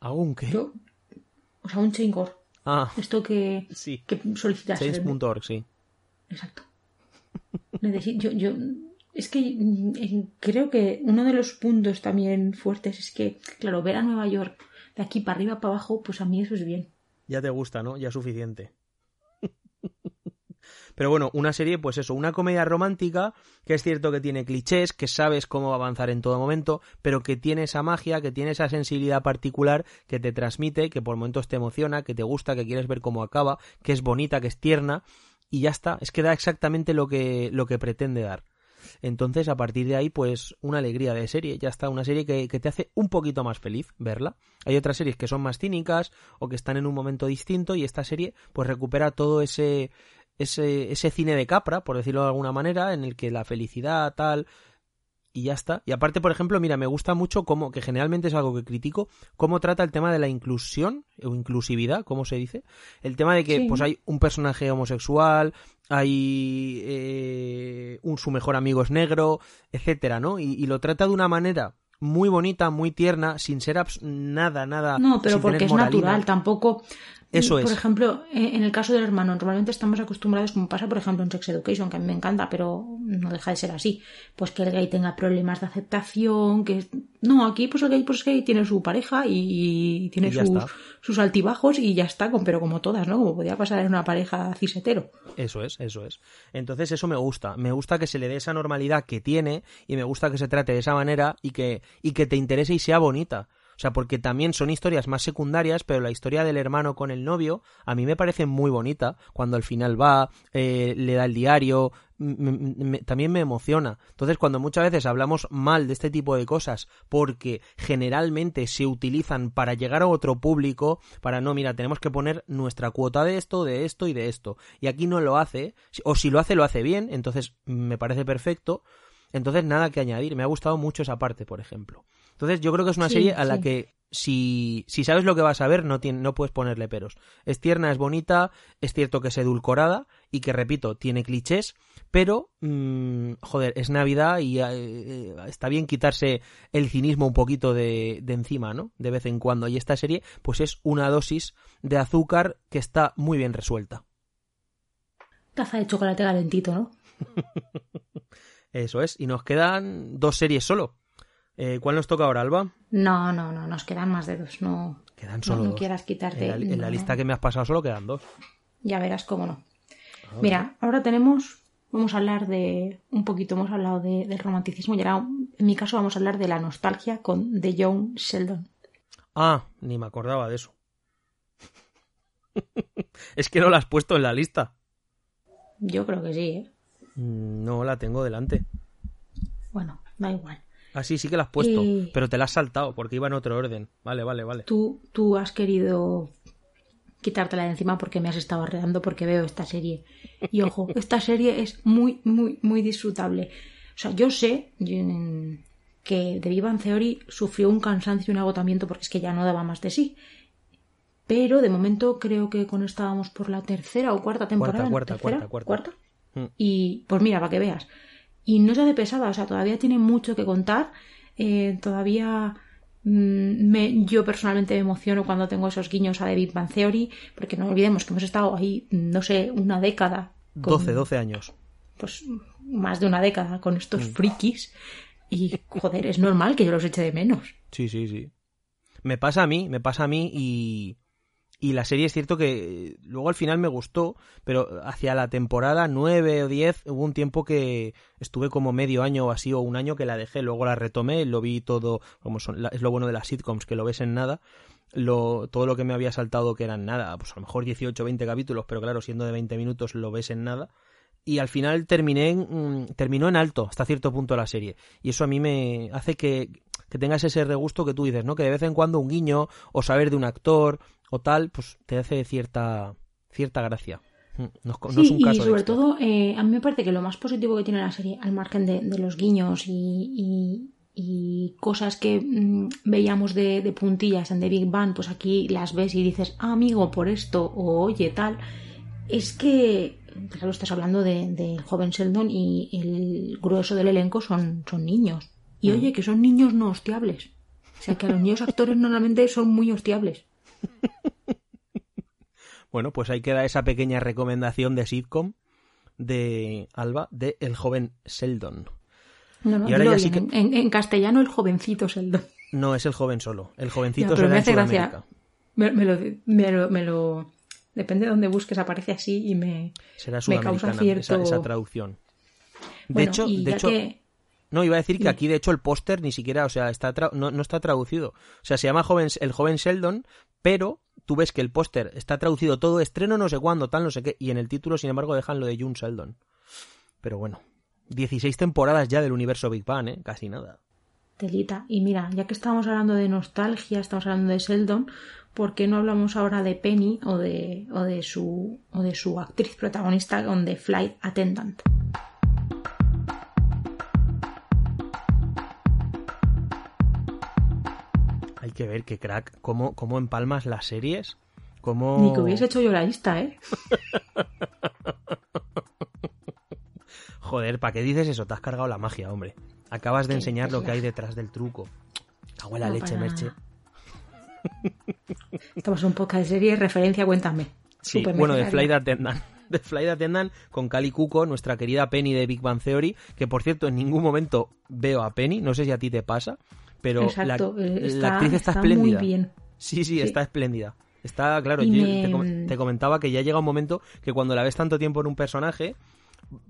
Speaker 2: ¿Hago un qué?
Speaker 1: o sea, un chaincore.
Speaker 2: Ah.
Speaker 1: Esto que,
Speaker 2: sí.
Speaker 1: que solicitas.
Speaker 2: Sí.
Speaker 1: Exacto. yo, yo, es que creo que uno de los puntos también fuertes es que, claro, ver a Nueva York de aquí para arriba para abajo, pues a mí eso es bien.
Speaker 2: Ya te gusta, ¿no? Ya es suficiente. (laughs) Pero bueno, una serie, pues eso, una comedia romántica, que es cierto que tiene clichés, que sabes cómo avanzar en todo momento, pero que tiene esa magia, que tiene esa sensibilidad particular que te transmite, que por momentos te emociona, que te gusta, que quieres ver cómo acaba, que es bonita, que es tierna, y ya está, es que da exactamente lo que, lo que pretende dar. Entonces, a partir de ahí, pues una alegría de serie. Ya está, una serie que, que, te hace un poquito más feliz verla. Hay otras series que son más cínicas o que están en un momento distinto y esta serie pues recupera todo ese, ese, ese cine de capra, por decirlo de alguna manera, en el que la felicidad, tal, y ya está. Y aparte, por ejemplo, mira, me gusta mucho cómo, que generalmente es algo que critico, cómo trata el tema de la inclusión o inclusividad, ¿cómo se dice? El tema de que pues hay un personaje homosexual, hay eh, un su mejor amigo es negro, etcétera, ¿no? Y, y, lo trata de una manera muy bonita, muy tierna, sin ser nada, nada.
Speaker 1: No, pero porque es natural, tampoco.
Speaker 2: Eso
Speaker 1: es. Por ejemplo, en el caso del hermano, normalmente estamos acostumbrados, como pasa, por ejemplo, en Sex Education, que a mí me encanta, pero no deja de ser así. Pues que el gay tenga problemas de aceptación, que. No, aquí, pues el gay, pues gay tiene su pareja y, tiene sus, sus, altibajos y ya está, pero como todas, ¿no? Como podía pasar en una pareja cisetero.
Speaker 2: Eso es, eso es. Entonces, eso me gusta. Me gusta que se le dé esa normalidad que tiene y me gusta que se trate de esa manera y que, y que te interese y sea bonita. O sea, porque también son historias más secundarias, pero la historia del hermano con el novio a mí me parece muy bonita. Cuando al final va, eh, le da el diario, también me emociona. Entonces, cuando muchas veces hablamos mal de este tipo de cosas porque generalmente se utilizan para llegar a otro público, para no, mira, tenemos que poner nuestra cuota de esto, de esto y de esto. Y aquí no lo hace, o si lo hace, lo hace bien, entonces me parece perfecto. Entonces, nada que añadir. Me ha gustado mucho esa parte, por ejemplo. Entonces yo creo que es una serie a la que si, si sabes lo que vas a ver no, tiene, no puedes ponerle peros. Es tierna, es bonita, es cierto que es edulcorada y que, repito, tiene clichés, pero, mm, joder, es Navidad y eh, eh, está bien quitarse el cinismo un poquito de, de encima, ¿no? De vez en cuando. Y esta serie, pues es una dosis de azúcar que está muy bien resuelta.
Speaker 1: Taza de chocolate calentito, ¿no? (laughs)
Speaker 2: Eso es. Y nos quedan dos series solo Eh, ¿Cuál nos toca ahora, Alba?
Speaker 1: No, no, no, nos quedan más de dos. No,
Speaker 2: quedan solo
Speaker 1: no,
Speaker 2: dos.
Speaker 1: quieras quitarte.
Speaker 2: En la, en la lista que me has pasado solo quedan dos.
Speaker 1: Ya verás cómo no. Mira, ahora tenemos, vamos a hablar de, un poquito hemos hablado de- del romanticismo y ahora, en mi caso, vamos a hablar de la nostalgia con The Young Sheldon.
Speaker 2: Ah, ni me acordaba de eso. (laughs) es que no la has puesto en la lista.
Speaker 1: Yo creo que sí, ¿eh?
Speaker 2: Mm, No la tengo delante.
Speaker 1: Bueno, da igual.
Speaker 2: Ah, sí, sí que la has puesto, pero te la has saltado porque iba en otro orden. Vale, vale, vale.
Speaker 1: Tú, tú has querido quitártela de encima porque me has estado arreando porque veo esta serie. Y ojo, (laughs) esta serie es muy, muy, muy disfrutable. O sea, yo sé que The Vivan Theory sufrió un cansancio y un agotamiento porque es que ya no daba más de sí. Pero de momento creo que con esta vamos por la tercera o cuarta temporada.
Speaker 2: cuarta,
Speaker 1: ¿Tercera?
Speaker 2: cuarta, cuarta. Mm.
Speaker 1: Y pues mira, para que veas. Y no se hace pesada, o sea, todavía tiene mucho que contar. eh, todavía mm, me, yo personalmente me emociono cuando tengo esos guiños a The Big Bang Theory, porque no olvidemos que hemos estado ahí, no sé, una década. con-
Speaker 2: 12, 12 años.
Speaker 1: Pues más de una década con estos frikis. Y joder, es normal que yo los eche de menos.
Speaker 2: Sí, sí, sí. Me pasa a mí, me pasa a mí y, y la serie es cierto que eh, luego al final me gustó, pero hacia la temporada 9 o 10 hubo un tiempo que estuve como medio año o así o un año que la dejé, luego la retomé, lo vi todo, como son, es lo bueno de las sitcoms, que lo ves en nada, lo, todo lo que me había saltado que eran nada, pues a lo mejor 18 20 capítulos, pero claro, siendo de 20 minutos lo ves en nada. Y al final terminé, mm, terminó en alto hasta cierto punto la serie. Y eso a mí me hace que, que tengas ese regusto que tú dices, ¿no? Que de vez en cuando un guiño o saber de un actor o tal, pues te hace cierta cierta gracia. Mm, No, no es
Speaker 1: Sí,
Speaker 2: un caso
Speaker 1: y sobre todo, eh, a mí me parece que lo más positivo que tiene la serie, al margen de, de los guiños y, y- y cosas que mm, veíamos de, de puntillas en The Big Bang, pues aquí las ves y dices, ah, amigo, por esto, o oye, tal, es que, claro, estás hablando del de, joven Sheldon y el grueso del elenco son, son niños. Y
Speaker 2: Mm.
Speaker 1: oye, que son niños no hostiables. O sea, que los niños actores normalmente son muy hostiables. (laughs)
Speaker 2: Bueno, pues ahí queda esa pequeña recomendación de sitcom de Alba de El joven Sheldon.
Speaker 1: No, no,
Speaker 2: Y ahora ya sí
Speaker 1: bien, en, en castellano el jovencito Sheldon.
Speaker 2: No es el joven solo, el jovencito
Speaker 1: Ya, pero me hace gracia. Me, me lo, me, lo, me lo- Depende de dónde busques, aparece así y me.
Speaker 2: Será
Speaker 1: me causa cierto-
Speaker 2: esa, esa traducción. De
Speaker 1: Bueno,
Speaker 2: hecho, de
Speaker 1: que-
Speaker 2: no iba a decir que aquí de hecho el póster ni siquiera, o sea, está tra- no, no está traducido. O sea, se llama joven, el joven Sheldon, pero tú ves que el póster está traducido todo estreno no sé cuándo, tal no sé qué, y en el título sin embargo dejan lo de June Sheldon. Pero bueno, 16 temporadas ya del universo Big Bang, ¿eh? Casi nada.
Speaker 1: Telita. Y mira, ya que estamos hablando de nostalgia, estamos hablando de Sheldon, ¿por qué no hablamos ahora de Penny o de, o de, su, o de su actriz protagonista con The Flight Attendant?
Speaker 2: Que ver qué crack, cómo, cómo empalmas las series, cómo...
Speaker 1: Ni que hubiese hecho yo la lista, ¿eh? (laughs)
Speaker 2: Joder, ¿para qué dices eso? Te has cargado la magia, hombre. Acabas de
Speaker 1: ¿Qué
Speaker 2: enseñar lo que hay detrás del truco. Cago en la
Speaker 1: No
Speaker 2: leche,
Speaker 1: para
Speaker 2: Merche.
Speaker 1: Estamos en un poco de serie, referencia, cuéntame.
Speaker 2: Sí,
Speaker 1: Súper
Speaker 2: bueno, de. Flight Attendant. (laughs) De Flight Attendant con Cali Cuco, nuestra querida Penny de Big Bang Theory, que por cierto en ningún momento veo a Penny, no sé si a ti te pasa, pero
Speaker 1: Exacto,
Speaker 2: la,
Speaker 1: eh,
Speaker 2: la
Speaker 1: está-
Speaker 2: actriz está,
Speaker 1: está
Speaker 2: espléndida.
Speaker 1: muy bien.
Speaker 2: Sí, sí,
Speaker 1: Sí.
Speaker 2: está espléndida. Está, claro,
Speaker 1: Y
Speaker 2: yo
Speaker 1: me-
Speaker 2: te, te comentaba que ya llega un momento que cuando la ves tanto tiempo en un personaje,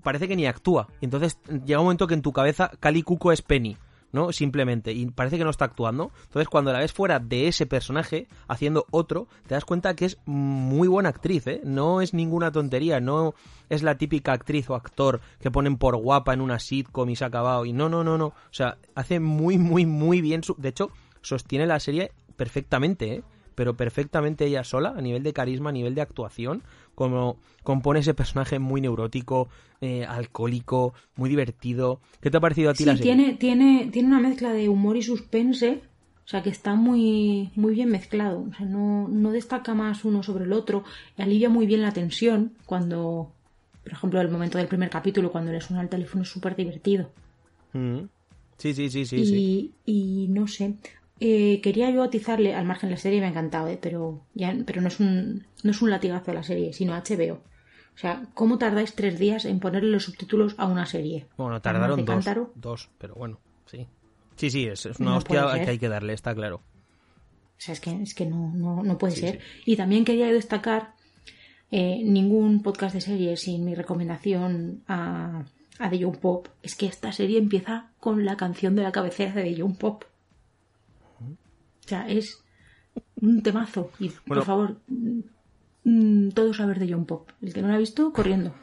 Speaker 2: parece que ni actúa. Y entonces llega un momento que en tu cabeza Cali Cuco es Penny, ¿no? Simplemente. Y parece que no está actuando. Entonces cuando la ves fuera de ese personaje, haciendo otro, te das cuenta que es muy buena actriz, ¿eh? No es ninguna tontería, no es la típica actriz o actor que ponen por guapa en una sitcom y se ha acabado. Y no, no, no, no. O sea, hace muy, muy, muy bien su... De hecho, sostiene la serie perfectamente, ¿eh? pero perfectamente ella sola, a nivel de carisma, a nivel de actuación, como compone ese personaje muy neurótico, eh, alcohólico, muy divertido. ¿Qué te ha parecido a ti
Speaker 1: Sí,
Speaker 2: la serie?
Speaker 1: tiene, tiene, tiene una mezcla de humor y suspense, o sea que está muy, muy bien mezclado. O sea, no, no destaca más uno sobre el otro, y alivia muy bien la tensión cuando, por ejemplo, el momento del primer capítulo, cuando le suena el teléfono es súper divertido.
Speaker 2: Mm. Sí, sí, sí, sí,
Speaker 1: y,
Speaker 2: sí.
Speaker 1: y no sé. Eh, quería yo atizarle, al margen de la serie me ha encantado, eh, pero, ya, pero no, es un, no es un latigazo a la serie, sino HBO. O sea, ¿cómo tardáis tres días en ponerle los subtítulos a una serie?
Speaker 2: Bueno, tardaron dos,
Speaker 1: cántaro.
Speaker 2: dos, pero bueno, sí. Sí, sí, es, una
Speaker 1: No
Speaker 2: hostia que hay que darle, está claro.
Speaker 1: O sea, es que, es que no, no, no puede
Speaker 2: Sí,
Speaker 1: ser. Y también quería destacar eh, ningún podcast de serie sin mi recomendación a, a The Young Pop. Es que esta serie empieza con la canción de la cabecera de The Young Pop. O sea, es un temazo. Y
Speaker 2: Bueno.
Speaker 1: por favor, mm, todos a ver The Young Pop. El que no la ha visto, corriendo.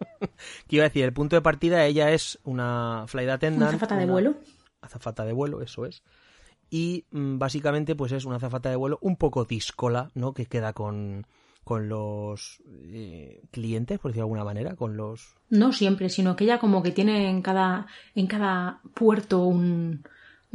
Speaker 1: (laughs)
Speaker 2: ¿Qué iba a decir? El punto de partida, ella es una flight attendant.
Speaker 1: Una azafata de vuelo.
Speaker 2: Azafata de vuelo, eso es. Y mm, básicamente, pues es una azafata de vuelo un poco díscola, ¿no? Que queda con, con los eh, clientes, por decirlo de alguna manera, con los...
Speaker 1: No siempre, sino que ella como que tiene en cada, en cada puerto un,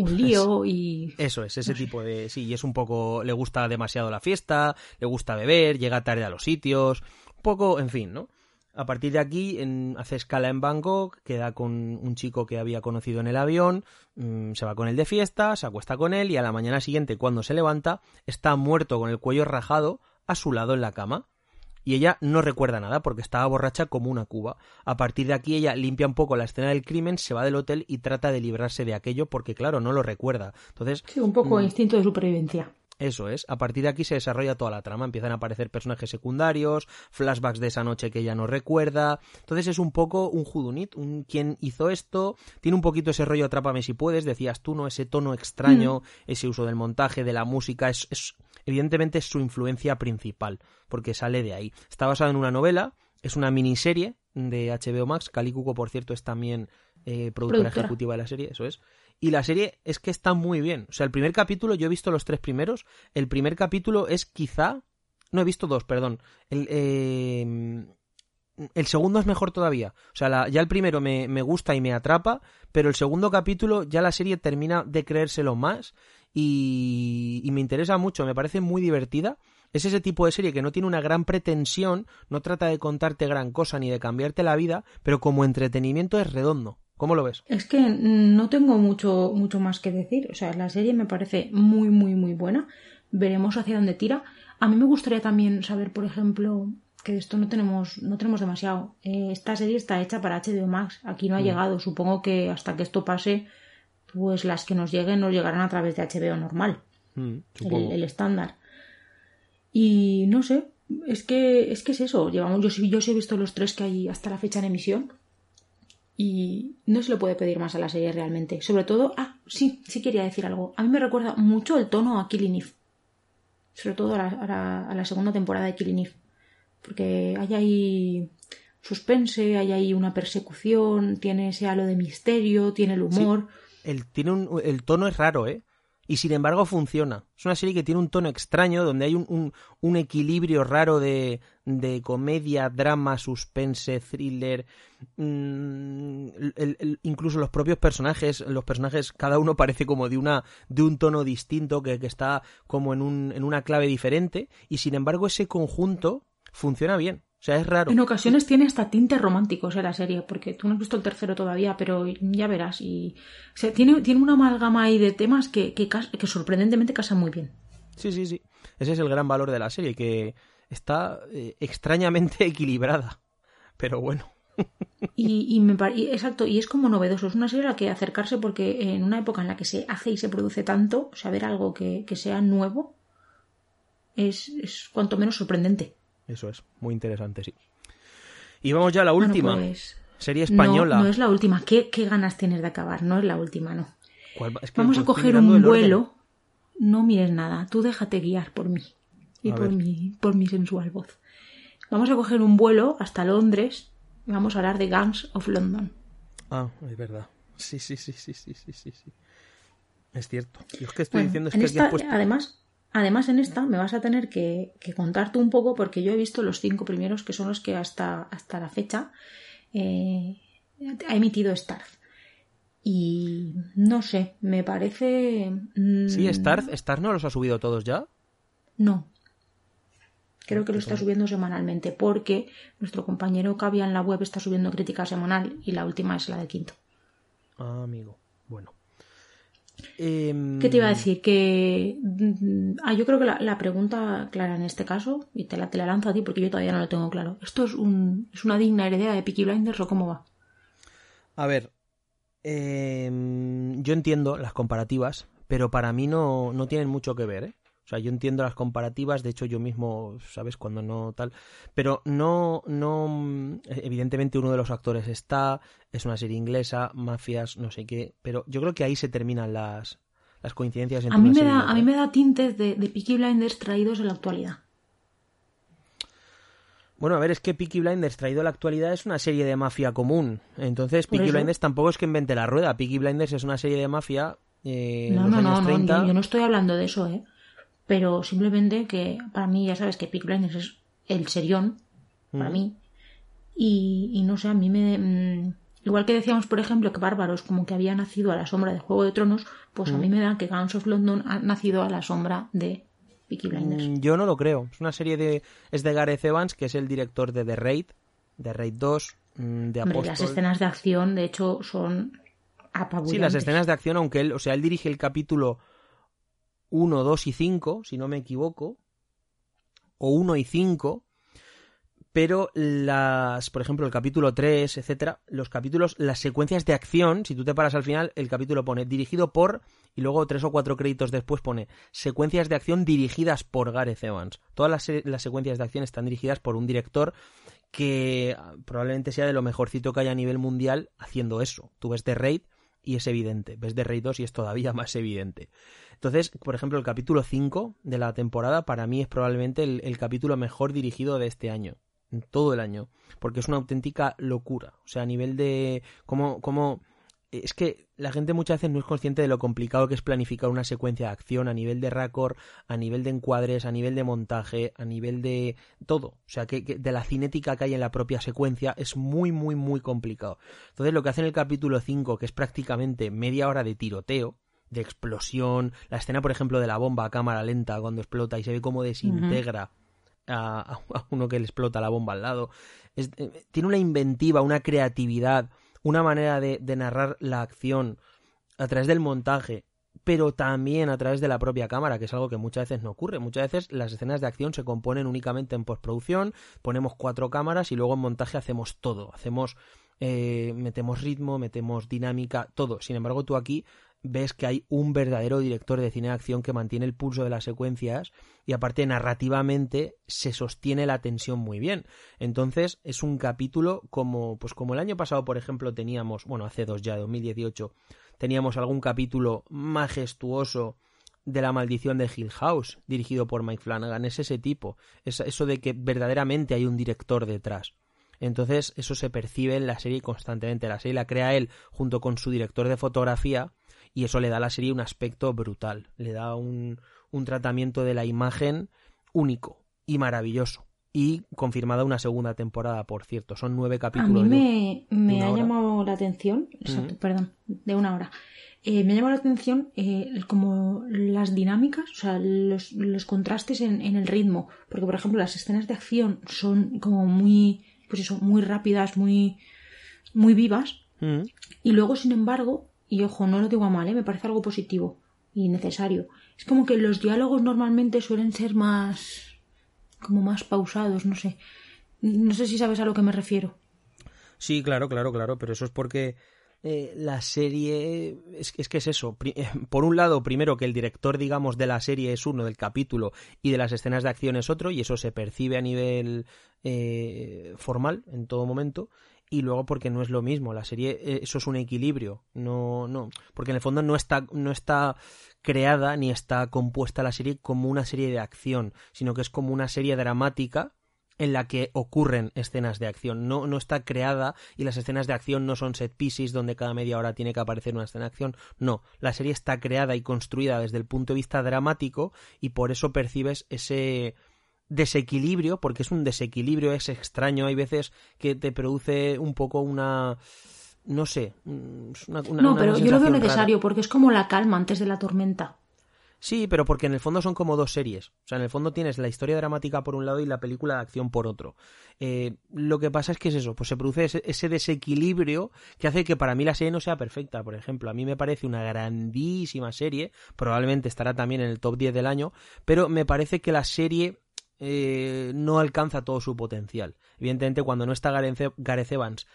Speaker 1: un lío y...
Speaker 2: Eso es, ese tipo de... Sí, y es un poco... Le gusta demasiado la fiesta, le gusta beber, llega tarde a los sitios, un poco, en fin, ¿no? A partir de aquí en- hace escala en Bangkok, queda con un chico que había conocido en el avión, mm, se va con él de fiesta, se acuesta con él y a la mañana siguiente cuando se levanta está muerto con el cuello rajado a su lado en la cama. Y ella no recuerda nada porque estaba borracha como una cuba. A partir de aquí ella limpia un poco la escena del crimen, se va del hotel y trata de librarse de aquello porque claro, no lo recuerda. Entonces
Speaker 1: Sí, un poco instinto de supervivencia.
Speaker 2: Eso es. A partir de aquí se desarrolla toda la trama. Empiezan a aparecer personajes secundarios, flashbacks de esa noche que ella no recuerda. Entonces es un poco un judunit, un quién hizo esto. Tiene un poquito ese rollo Atrápame si puedes, decías tú, ¿no? Ese tono extraño, ese uso del montaje, de la música. Es, es- evidentemente es su influencia principal, porque sale de ahí. Está basado en una novela, es una miniserie de HBO Max. Cali Cuco, por cierto, es también eh, productora,
Speaker 1: Productora.
Speaker 2: ejecutiva de la serie, eso es. Y la serie es que está muy bien. O sea, el primer capítulo, yo he visto los tres primeros. El primer capítulo es quizá. No he visto dos, perdón. El, eh, el segundo es mejor todavía. O sea, la- ya el primero me, me gusta y me atrapa, pero el segundo capítulo ya la serie termina de creérselo más y, y me interesa mucho, me parece muy divertida. Es ese tipo de serie que no tiene una gran pretensión, no trata de contarte gran cosa ni de cambiarte la vida, pero como entretenimiento es redondo. ¿Cómo lo ves?
Speaker 1: Es que no tengo mucho, mucho más que decir. O sea, la serie me parece muy, muy, muy buena. Veremos hacia dónde tira. A mí me gustaría también saber, por ejemplo, que de esto no tenemos, no tenemos demasiado. Eh, esta serie está hecha para HBO Max. Aquí no ha llegado. Supongo que hasta que esto pase, pues las que nos lleguen nos llegarán a través de HBO normal.
Speaker 2: Mm,
Speaker 1: el, el estándar. Y no sé, es que es que es eso. Llevamos, yo, sí- yo sí he visto los tres que hay hasta la fecha en emisión. Y no se le puede pedir más a la serie realmente. Sobre todo, ah, sí, sí quería decir algo. A mí me recuerda mucho el tono a Killing Eve. Sobre todo a la, a la- a la segunda temporada de Killing Eve. Porque hay ahí suspense, hay ahí una persecución, tiene ese halo de misterio, tiene el humor.
Speaker 2: el, tiene un, el tono es raro, ¿eh? Y sin embargo funciona. Es una serie que tiene un tono extraño, donde hay un, un, un equilibrio raro de, de comedia, drama, suspense, thriller. mm, incluso los propios personajes, los personajes, cada uno parece como de una, de un tono distinto, que, que está como en, un, en una clave diferente. Y sin embargo, ese conjunto funciona bien. O sea, es raro.
Speaker 1: En ocasiones tiene hasta tintes románticos en la serie, porque tú no has visto el tercero todavía, pero ya verás. Y, o sea, tiene, tiene una amalgama ahí de temas que, que, sorprendentemente casan muy bien.
Speaker 2: Sí, sí, sí. Ese es el gran valor de la serie, que está eh, extrañamente (laughs) equilibrada. Pero bueno.
Speaker 1: Y, y me y- exacto, y es como novedoso. Es una serie a la que acercarse porque en una época en la que se hace y se produce tanto, saber algo que, que sea nuevo es, es cuanto menos sorprendente.
Speaker 2: Eso es, muy interesante, sí. Y vamos ya a la
Speaker 1: Bueno,
Speaker 2: última.
Speaker 1: pues,
Speaker 2: Serie española.
Speaker 1: No, es la última. ¿Qué, ¿Qué ganas tienes de acabar? No es la última, no. Vamos a coger un vuelo. No mires nada, tú déjate guiar por mí y
Speaker 2: A
Speaker 1: por
Speaker 2: ver.
Speaker 1: mi, por mi sensual voz. Vamos a coger un vuelo hasta Londres y vamos a hablar de Gangs of London.
Speaker 2: Ah, es verdad. Sí, sí, sí, sí, sí, sí, sí. Es cierto. Yo es que estoy
Speaker 1: Bueno,
Speaker 2: diciendo es que
Speaker 1: esta-
Speaker 2: puesto...
Speaker 1: además, además en esta me vas a tener que, que contarte un poco porque yo he visto los cinco primeros que son los que hasta, hasta la fecha eh, ha emitido Starz. Y no sé, me parece... mm,
Speaker 2: Sí, Starz, Starz no los ha subido todos ya.
Speaker 1: No. Creo que lo está subiendo semanalmente porque nuestro compañero Cavia en la web está subiendo crítica semanal y la última es la del quinto.
Speaker 2: Ah, amigo. Em,
Speaker 1: ¿Qué te iba a decir? Que. mm, Ah, yo creo que la, la pregunta clara en este caso, y te la, te la lanzo a ti porque yo todavía no lo tengo claro. ¿Esto es, un, es una digna heredera de Peaky Blinders o cómo va?
Speaker 2: A ver. em, yo entiendo las comparativas, pero para mí no, no tienen mucho que ver, ¿eh? O sea, yo entiendo las comparativas, de hecho yo mismo, ¿sabes? Cuando no tal, pero no, no, evidentemente uno de los actores está, es una serie inglesa, mafias, no sé qué, pero yo creo que ahí se terminan las, las coincidencias.
Speaker 1: Entre a mí me da, a mí me da tintes de, de Peaky Blinders traídos en la actualidad.
Speaker 2: Bueno, a ver, es que Peaky Blinders traído a la actualidad es una serie de mafia común. Entonces, Peaky Blinders tampoco es que invente la rueda. Peaky Blinders es una serie de mafia. Eh, no, no, no,
Speaker 1: no, yo no estoy hablando de eso, ¿eh? Pero simplemente que para mí ya sabes que Peak Blinders es el serión para mm. mí y, no sé a mí me mm, igual que decíamos por ejemplo que Bárbaros como que había nacido a la sombra de Juego de Tronos pues a mm. mí me da que Guns of London ha nacido a la sombra de Peaky Blinders
Speaker 2: yo no lo creo es una serie de es de Gareth Evans que es el director de The Raid de Raid 2 de
Speaker 1: Hombre, las escenas de acción de hecho son apabullantes
Speaker 2: sí las escenas de acción aunque él o sea él dirige el capítulo 1, 2 y 5, si no me equivoco, o 1 y 5, pero las, por ejemplo, el capítulo 3, etcétera, los capítulos, las secuencias de acción, si tú te paras al final, el capítulo pone dirigido por, y luego tres o cuatro créditos después pone secuencias de acción dirigidas por Gareth Evans. Todas las, las secuencias de acción están dirigidas por un director que probablemente sea de lo mejorcito que hay a nivel mundial haciendo eso. Tú ves The Raid y es evidente, ves The Raid 2 y es todavía (laughs) más evidente. Entonces, por ejemplo, el capítulo 5 de la temporada para mí es probablemente el, capítulo mejor dirigido de este año, en todo el año, porque es una auténtica locura. O sea, a nivel de cómo, cómo es que la gente muchas veces no es consciente de lo complicado que es planificar una secuencia de acción a nivel de raccord, a nivel de encuadres, a nivel de montaje, a nivel de todo. O sea, que, de la cinética que hay en la propia secuencia es muy, muy, muy complicado. Entonces, lo que hace en el capítulo 5, que es prácticamente media hora de tiroteo, de explosión, la escena, por ejemplo, de la bomba a cámara lenta cuando explota y se ve cómo desintegra a, uno que le explota la bomba al lado. Eh, tiene una inventiva, una creatividad, una manera de, de narrar la acción a través del montaje pero también a través de la propia cámara, que es algo que muchas veces no ocurre. Muchas veces las escenas de acción se componen únicamente en postproducción, ponemos cuatro cámaras y luego en montaje hacemos todo. Hacemos, eh, metemos ritmo, metemos dinámica, todo. Sin embargo, tú aquí ves que hay un verdadero director de cine de acción que mantiene el pulso de las secuencias y aparte narrativamente se sostiene la tensión muy bien. Entonces es un capítulo como pues como el año pasado por ejemplo teníamos, bueno, hace dos ya, 2018, teníamos algún capítulo majestuoso de la maldición de Hill House, dirigido por Mike Flanagan, es ese tipo, es eso de que verdaderamente hay un director detrás. Entonces, eso se percibe en la serie constantemente. La serie la crea él junto con su director de fotografía, y eso le da a la serie un aspecto brutal, le da un, un tratamiento de la imagen único y maravilloso. Y confirmada una segunda temporada, por cierto. Son nueve capítulos.
Speaker 1: A mí me, ha llamado la atención, perdón, de una hora. Eh, me ha llamado la atención eh, como las dinámicas, o sea, los, los contrastes en, en, el ritmo. Porque, por ejemplo, las escenas de acción son como muy, pues eso, muy rápidas, muy, muy vivas. Y luego, sin embargo, y ojo, no lo digo a mal, ¿eh? me parece algo positivo y necesario. Es como que los diálogos normalmente suelen ser más. como más pausados, no sé. No sé si sabes a lo que me refiero.
Speaker 2: Sí, claro, claro, claro, pero eso es porque eh, la serie es, es, que es eso. Eh, por un lado, primero que el director, digamos, de la serie es uno del capítulo y de las escenas de acción es otro, y eso se percibe a nivel eh, formal en todo momento y luego porque no es lo mismo la serie eh, eso es un equilibrio no no porque en el fondo no está no está creada ni está compuesta la serie como una serie de acción sino que es como una serie dramática en la que ocurren escenas de acción. No, no está creada y las escenas de acción no son set pieces donde cada media hora tiene que aparecer una escena de acción. No, la serie está creada y construida desde el punto de vista dramático y por eso percibes ese, desequilibrio, porque es un desequilibrio, es extraño, hay veces que te produce un poco una... No sé. Una,
Speaker 1: no, pero yo lo veo necesario porque es como la calma antes de la tormenta.
Speaker 2: Sí, pero porque en el fondo son como dos series. O sea, en el fondo tienes la historia dramática por un lado y la película de acción por otro. Eh, lo que pasa es que es eso, pues se produce ese, ese, desequilibrio que hace que para mí la serie no sea perfecta. Por ejemplo, a mí me parece una grandísima serie, probablemente estará también en el top 10 del año, pero me parece que la serie eh, no alcanza todo su potencial. Evidentemente, cuando no está Gareth Evans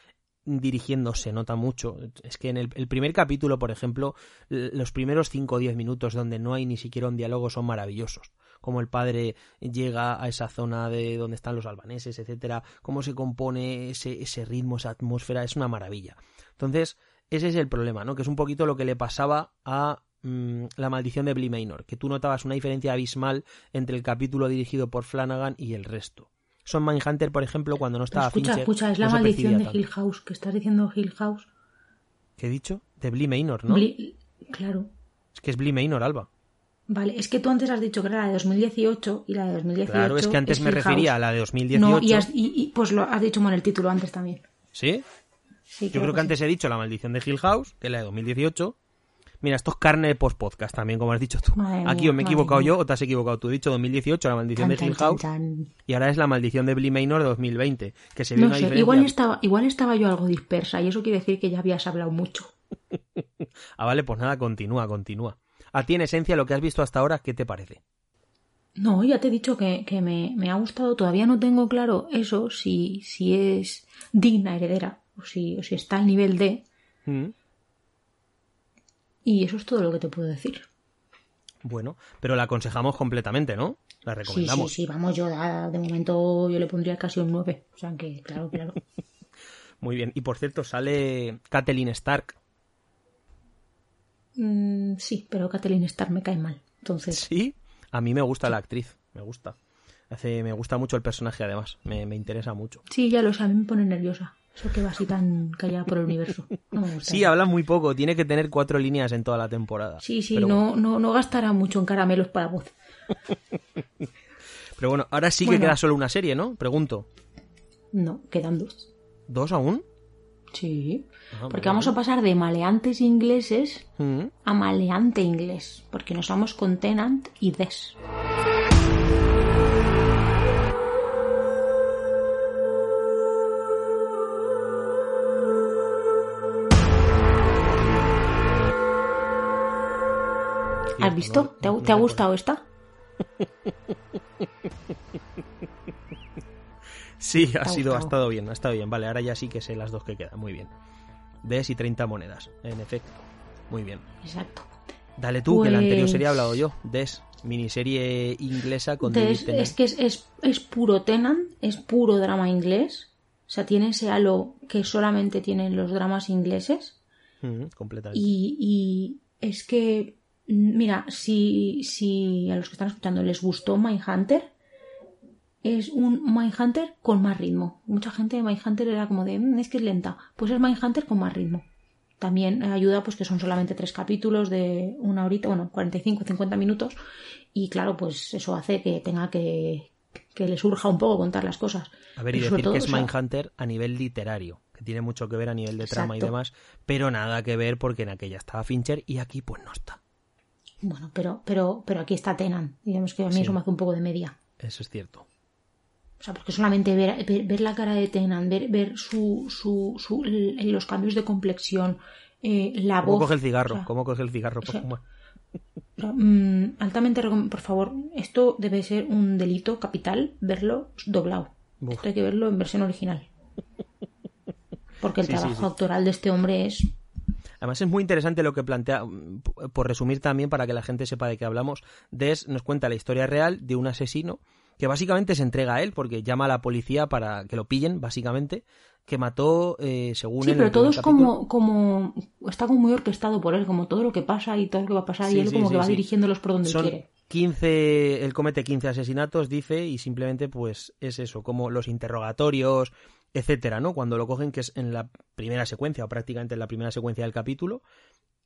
Speaker 2: dirigiendo nota mucho. Es que en el, primer capítulo, por ejemplo, los primeros 5 o 10 minutos donde no hay ni siquiera un diálogo son maravillosos cómo el padre llega a esa zona de donde están los albaneses, etcétera, cómo se compone ese, ese ritmo, esa atmósfera, es una maravilla. Entonces, ese es el problema, ¿no? Que es un poquito lo que le pasaba a mm, La maldición de Bly Manor, que tú notabas una diferencia abismal entre el capítulo dirigido por Flanagan y el resto. Son Mindhunter, por ejemplo, cuando no estaba
Speaker 1: Escucha, escucha, es la maldición de Hill House, que estás diciendo Hill House.
Speaker 2: ¿Qué he dicho? De Bly Manor, ¿no?
Speaker 1: Claro.
Speaker 2: Es que es Bly Manor, Alba.
Speaker 1: Vale, es que tú antes has dicho que era la de 2018 y la de 2018.
Speaker 2: Claro, es que antes me refería a la de 2018. No,
Speaker 1: y, pues lo has dicho mal el título antes también.
Speaker 2: ¿Sí? sí Yo creo que, antes he dicho La Maldición de Hill House, que es la de 2018. Mira, esto es carne de post-podcast también, como has dicho tú. Aquí o me he equivocado yo o te has equivocado tú. He dicho 2018, La Maldición de Hill House. y ahora es La Maldición de Bly Manor de 2020. Que se no sé,
Speaker 1: igual estaba, igual estaba yo algo dispersa y eso quiere decir que ya habías hablado mucho. (laughs)
Speaker 2: ah, vale, pues nada, continúa, continúa. A ti, en esencia, lo que has visto hasta ahora, ¿qué te parece?
Speaker 1: No, ya te he dicho que, me, ha gustado. Todavía no tengo claro eso, si, si es digna heredera o si, si está al nivel de. Mm. Y eso es todo lo que te puedo decir.
Speaker 2: Bueno, pero la aconsejamos completamente, ¿no? La recomendamos.
Speaker 1: Sí, sí, sí, vamos, yo de momento yo le pondría casi un 9. O sea que, claro, claro. (laughs)
Speaker 2: Muy bien. Y por cierto, sale Kathleen Stark
Speaker 1: Mm, sí, pero Kathleen Starr me cae mal. Entonces.
Speaker 2: Sí, a mí me gusta la actriz, me gusta. Hace, me gusta mucho el personaje, además, me, interesa mucho.
Speaker 1: Sí, ya lo sé, a mí me pone nerviosa. Eso que va así tan callada por el universo. No me gusta.
Speaker 2: Sí, habla muy poco, tiene que tener cuatro líneas en toda la temporada.
Speaker 1: Sí, sí, no, no, no gastará mucho en caramelos para voz.
Speaker 2: Pero bueno, ahora sí que queda solo una serie, ¿no? Pregunto.
Speaker 1: No, quedan dos.
Speaker 2: ¿Dos aún?
Speaker 1: Sí, ah, porque vamos a pasar de maleantes ingleses mm. a maleante inglés, porque nos vamos con Tenant y Des. ¿Has visto? ¿Te, ha gustado esta? (laughs)
Speaker 2: Sí, ha sido, ha estado bien, ha estado bien. Vale, ahora ya sí que sé las dos que quedan. Muy bien. Des y 30 monedas, en efecto. Muy bien.
Speaker 1: Exacto.
Speaker 2: Dale tú, que la anterior serie he hablado yo. Des, miniserie inglesa con
Speaker 1: Des, Es que es, es, puro Tenant, es puro drama inglés. O sea, tiene ese halo que solamente tienen los dramas ingleses.
Speaker 2: completamente.
Speaker 1: Y, y, es que, mira, si, si a los que están escuchando les gustó Mindhunter, es un Mindhunter con más ritmo. Mucha gente de Mindhunter era como de, mm, es que es lenta. Pues es Mindhunter con más ritmo. También ayuda pues que son solamente tres capítulos de una horita, bueno, 45 50 minutos. Y claro, pues eso hace que tenga que, que le surja un poco contar las cosas.
Speaker 2: A ver, y, decir que es Mindhunter a nivel literario, que tiene mucho que ver a nivel de trama y demás, pero nada que ver porque en aquella estaba Fincher y aquí pues no está.
Speaker 1: Bueno, pero, pero, pero aquí está Tenan. Digamos que a mí eso me hace un poco de media.
Speaker 2: Eso es cierto.
Speaker 1: O sea, porque solamente ver, ver, la cara de Tenan, ver, ver su, su, su, los cambios de complexión, eh, la
Speaker 2: ¿Cómo
Speaker 1: voz.
Speaker 2: coge el cigarro? ¿Cómo coge el cigarro?
Speaker 1: Mm, altamente por favor, esto debe ser un delito capital verlo doblado. Esto hay que verlo en versión original. Porque el trabajo actoral de este hombre es
Speaker 2: Además es muy interesante lo que plantea, mm, por resumir también para que la gente sepa de qué hablamos, Des nos cuenta la historia real de un asesino que básicamente se entrega a él porque llama a la policía para que lo pillen, básicamente, que mató, eh, según
Speaker 1: Sí, pero todo es como, como, está como muy orquestado por él, como todo lo que pasa y todo lo que va a pasar y él como que va dirigiéndolos por donde quiere.
Speaker 2: 15, él comete 15 asesinatos, dice, y simplemente pues es eso, como los interrogatorios, etcétera, ¿no? Cuando lo cogen, que es en la primera secuencia, o prácticamente en la primera secuencia del capítulo,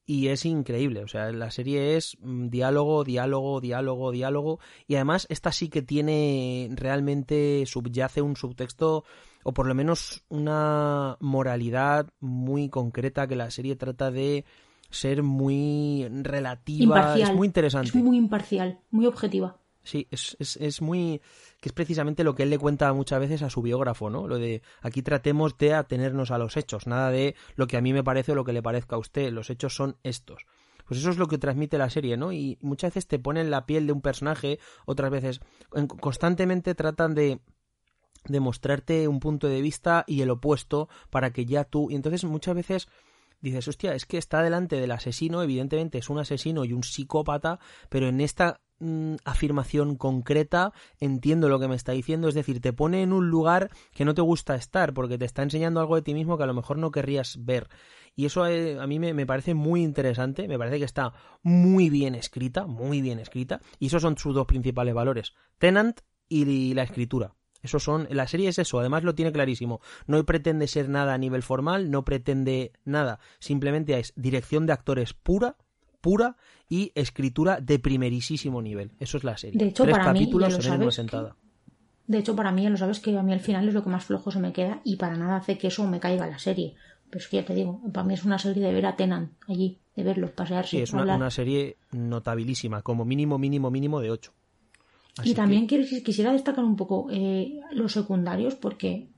Speaker 2: y es increíble. O sea, la serie es mm, diálogo, diálogo, diálogo, diálogo. Y además, esta sí que tiene realmente subyace un subtexto o por lo menos una moralidad muy concreta que la serie trata de ser muy relativa. Es muy interesante.
Speaker 1: Es muy imparcial, muy objetiva.
Speaker 2: Sí, es, es, muy. que es precisamente lo que él le cuenta muchas veces a su biógrafo, ¿no? Lo de aquí tratemos de atenernos a los hechos, nada de lo que a mí me parece o lo que le parezca a usted, los hechos son estos. Pues eso es lo que transmite la serie, ¿no? Y muchas veces te ponen la piel de un personaje, otras veces constantemente tratan de de mostrarte un punto de vista y el opuesto para que ya tú... Y entonces muchas veces dices, hostia, es que está delante del asesino, evidentemente es un asesino y un psicópata, pero en esta mm, afirmación concreta entiendo lo que me está diciendo, es decir, te pone en un lugar que no te gusta estar, porque te está enseñando algo de ti mismo que a lo mejor no querrías ver. Y eso eh, a mí me, me, parece muy interesante, me parece que está muy bien escrita, muy bien escrita, y esos son sus dos principales valores, Tenant y la escritura. Eso son, la serie es eso, además lo tiene clarísimo. No pretende ser nada a nivel formal, no pretende nada, simplemente es dirección de actores pura, pura y escritura de primerísimo nivel. Eso es la serie.
Speaker 1: De hecho,
Speaker 2: Tres
Speaker 1: para
Speaker 2: capítulos
Speaker 1: mí,
Speaker 2: en una sentada.
Speaker 1: De hecho, para mí, ya lo sabes que a mí al final es lo que más flojo se me queda y para nada hace que eso me caiga la serie. Pero es que ya te digo, para mí es una serie de ver a Tenan allí, de verlo, pasearse.
Speaker 2: Sí, es una, una serie notabilísima, como mínimo, mínimo, mínimo de 8.
Speaker 1: Así y también que... quisiera destacar un poco eh, los secundarios, porque,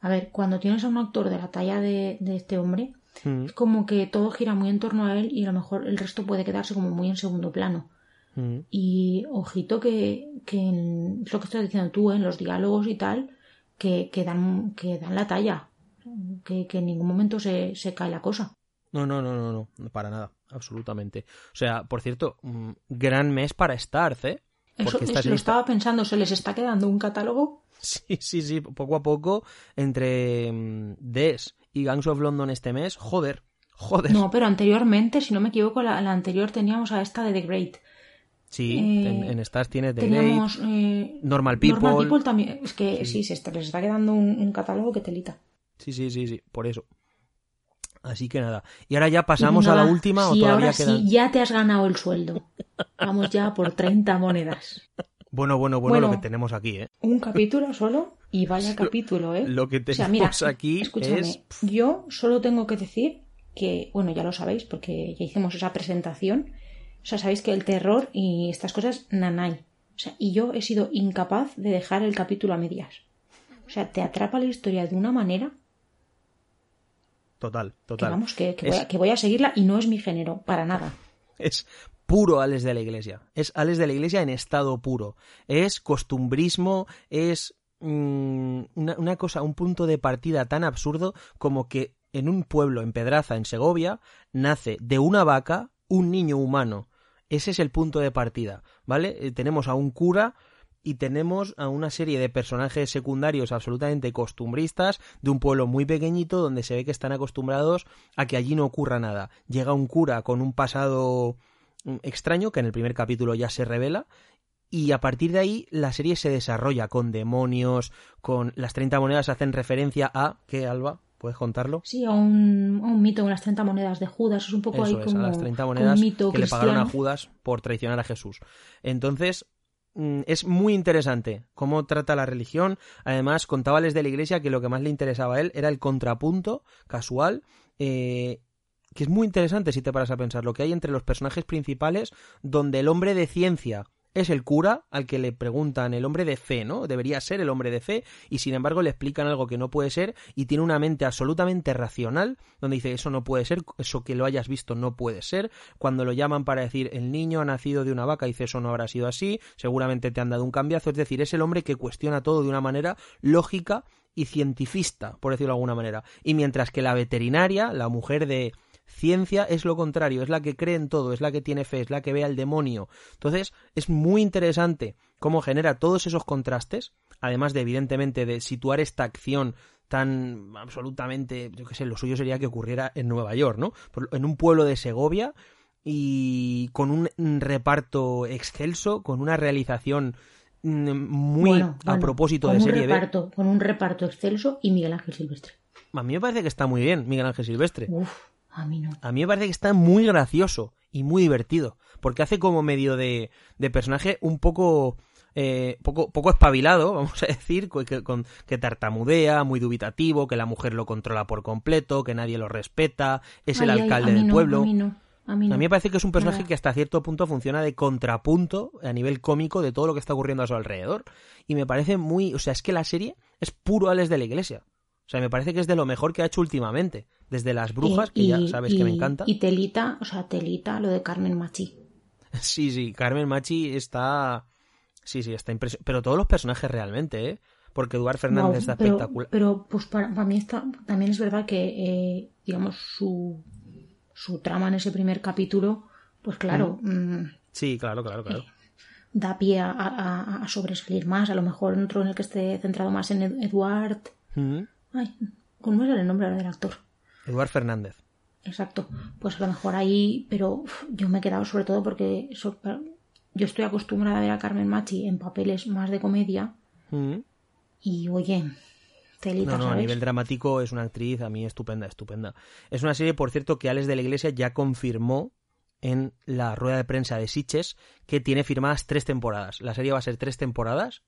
Speaker 1: a ver, cuando tienes a un actor de la talla de, de este hombre, mm. es como que todo gira muy en torno a él y a lo mejor el resto puede quedarse como muy en segundo plano. Mm. Y ojito que, que en, es lo que estás diciendo tú, en los diálogos y tal, que, que, dan, que dan la talla, que, que en ningún momento se, se cae la cosa.
Speaker 2: No, no, no, no, no, para nada, absolutamente. O sea, por cierto, mm, gran mes para Starz, ¿eh?
Speaker 1: Eso es, lo estaba pensando, ¿se les está quedando un catálogo? (laughs)
Speaker 2: Sí, sí, sí, poco a poco, entre Des y Gangs of London este mes, joder, joder.
Speaker 1: No, pero anteriormente, si no me equivoco, la, la anterior teníamos a esta de The Great.
Speaker 2: Sí, eh, en, en, Stars tiene The Great,
Speaker 1: eh,
Speaker 2: Normal People.
Speaker 1: Normal People también, es que sí, sí se está, les está quedando un, un catálogo que telita.
Speaker 2: Sí, sí, sí, sí, por eso. Así que nada. Y ahora ya pasamos
Speaker 1: nada,
Speaker 2: a la última
Speaker 1: sí,
Speaker 2: o todavía
Speaker 1: ahora
Speaker 2: quedan...
Speaker 1: sí, ya te has ganado el sueldo. Vamos ya por 30 monedas.
Speaker 2: Bueno, bueno, bueno, lo que tenemos aquí, ¿eh?
Speaker 1: Un capítulo solo y vaya capítulo, ¿eh?
Speaker 2: Lo que tenemos
Speaker 1: o sea, mira,
Speaker 2: aquí
Speaker 1: escúchame,
Speaker 2: es...
Speaker 1: yo solo tengo que decir que, bueno, ya lo sabéis porque ya hicimos esa presentación. O sea, sabéis que el terror y estas cosas, nanay. O sea, y yo he sido incapaz de dejar el capítulo a medias. O sea, te atrapa la historia de una manera
Speaker 2: Total, total.
Speaker 1: Que vamos, que, que, es... voy a, que, voy a, seguirla y no es mi género, para nada.
Speaker 2: Es puro Alex de la Iglesia. Es Alex de la Iglesia en estado puro. Es costumbrismo, es mmm, una, una, cosa, un punto de partida tan absurdo como que en un pueblo, en Pedraza, en Segovia, nace de una vaca un niño humano. Ese es el punto de partida, ¿vale? Eh, tenemos a un cura y tenemos a una serie de personajes secundarios absolutamente costumbristas de un pueblo muy pequeñito donde se ve que están acostumbrados a que allí no ocurra nada. Llega un cura con un pasado mm, extraño que en el primer capítulo ya se revela y a partir de ahí la serie se desarrolla con demonios, con las 30 monedas hacen referencia a ¿qué Alba? ¿Puedes contarlo?
Speaker 1: Sí, a un, a un mito con las 30 monedas de Judas. Es un poco
Speaker 2: Eso
Speaker 1: ahí
Speaker 2: es,
Speaker 1: como
Speaker 2: a las 30 monedas
Speaker 1: un mito
Speaker 2: que
Speaker 1: cristiano.
Speaker 2: le pagaron a Judas por traicionar a Jesús. Entonces, mm, es muy interesante cómo trata la religión. Además, contábales de la iglesia que lo que más le interesaba a él era el contrapunto casual. Eh, que es muy interesante si te paras a pensar lo que hay entre los personajes principales, donde el hombre de ciencia es el cura al que le preguntan el hombre de fe, ¿no? Debería ser el hombre de fe y sin embargo le explican algo que no puede ser y tiene una mente absolutamente racional donde dice eso no puede ser, eso que lo hayas visto no puede ser. Cuando lo llaman para decir el niño ha nacido de una vaca dice eso no habrá sido así, seguramente te han dado un cambiazo, es decir, es el hombre que cuestiona todo de una manera lógica y cientifista, por decirlo de alguna manera. Y mientras que la veterinaria, la mujer de Ciencia es lo contrario, es la que cree en todo, es la que tiene fe, es la que ve al demonio. Entonces, es muy interesante cómo genera todos esos contrastes, además de, evidentemente, de situar esta acción tan absolutamente, yo qué sé, lo suyo sería que ocurriera en Nueva York, ¿no? En un pueblo de Segovia y con un reparto excelso, con una realización muy
Speaker 1: bueno,
Speaker 2: a
Speaker 1: bueno,
Speaker 2: propósito de
Speaker 1: un
Speaker 2: serie
Speaker 1: reparto,
Speaker 2: B.
Speaker 1: Con un reparto excelso y Miguel Ángel Silvestre.
Speaker 2: A mí me parece que está muy bien Miguel Ángel Silvestre.
Speaker 1: Uf. A mí no.
Speaker 2: A mí me parece que está muy gracioso y muy divertido. Porque hace como medio de, de personaje un poco, eh, poco. poco espabilado, (laughs) vamos a decir, que, con, que tartamudea, muy dubitativo, que la mujer lo controla por completo, que nadie lo respeta, es
Speaker 1: Ay,
Speaker 2: el alcalde del
Speaker 1: no,
Speaker 2: pueblo.
Speaker 1: A mí no. A mí, no.
Speaker 2: A mí me parece que es un personaje
Speaker 1: Nada.
Speaker 2: que hasta cierto punto funciona de contrapunto a nivel cómico de todo lo que está ocurriendo a su alrededor. Y me parece muy. O sea, es que la serie es puro Alex de la Iglesia. O sea, me parece que es de lo mejor que ha hecho últimamente. Desde las brujas, que ya sabes que me encanta.
Speaker 1: Y Telita, o sea, Telita, lo de Carmen Machi. (laughs)
Speaker 2: Sí, sí, Carmen Machi está. Sí, sí, está impresionante. Pero todos los personajes realmente, ¿eh? porque Eduard Fernández está
Speaker 1: pero,
Speaker 2: espectacular.
Speaker 1: Pero pues para, mí está, también es verdad que, eh, digamos, su, su trama en ese primer capítulo, pues claro. Mm,
Speaker 2: sí, claro, claro, claro.
Speaker 1: da pie a, a, a, sobresalir más, a lo mejor en otro en el que esté centrado más en Eduard. Ay, ¿cómo era el nombre del actor?
Speaker 2: Eduard Fernández.
Speaker 1: Exacto. Pues a lo mejor ahí, pero yo me he quedado sobre todo porque yo estoy acostumbrada a ver a Carmen Machi en papeles más de comedia. Y oye, telita,
Speaker 2: no, no, a nivel dramático es una actriz a mí estupenda, estupenda. Es una serie, por cierto, que Alex de la Iglesia ya confirmó en la rueda de prensa de Siches que tiene firmadas tres temporadas. La serie va a ser tres temporadas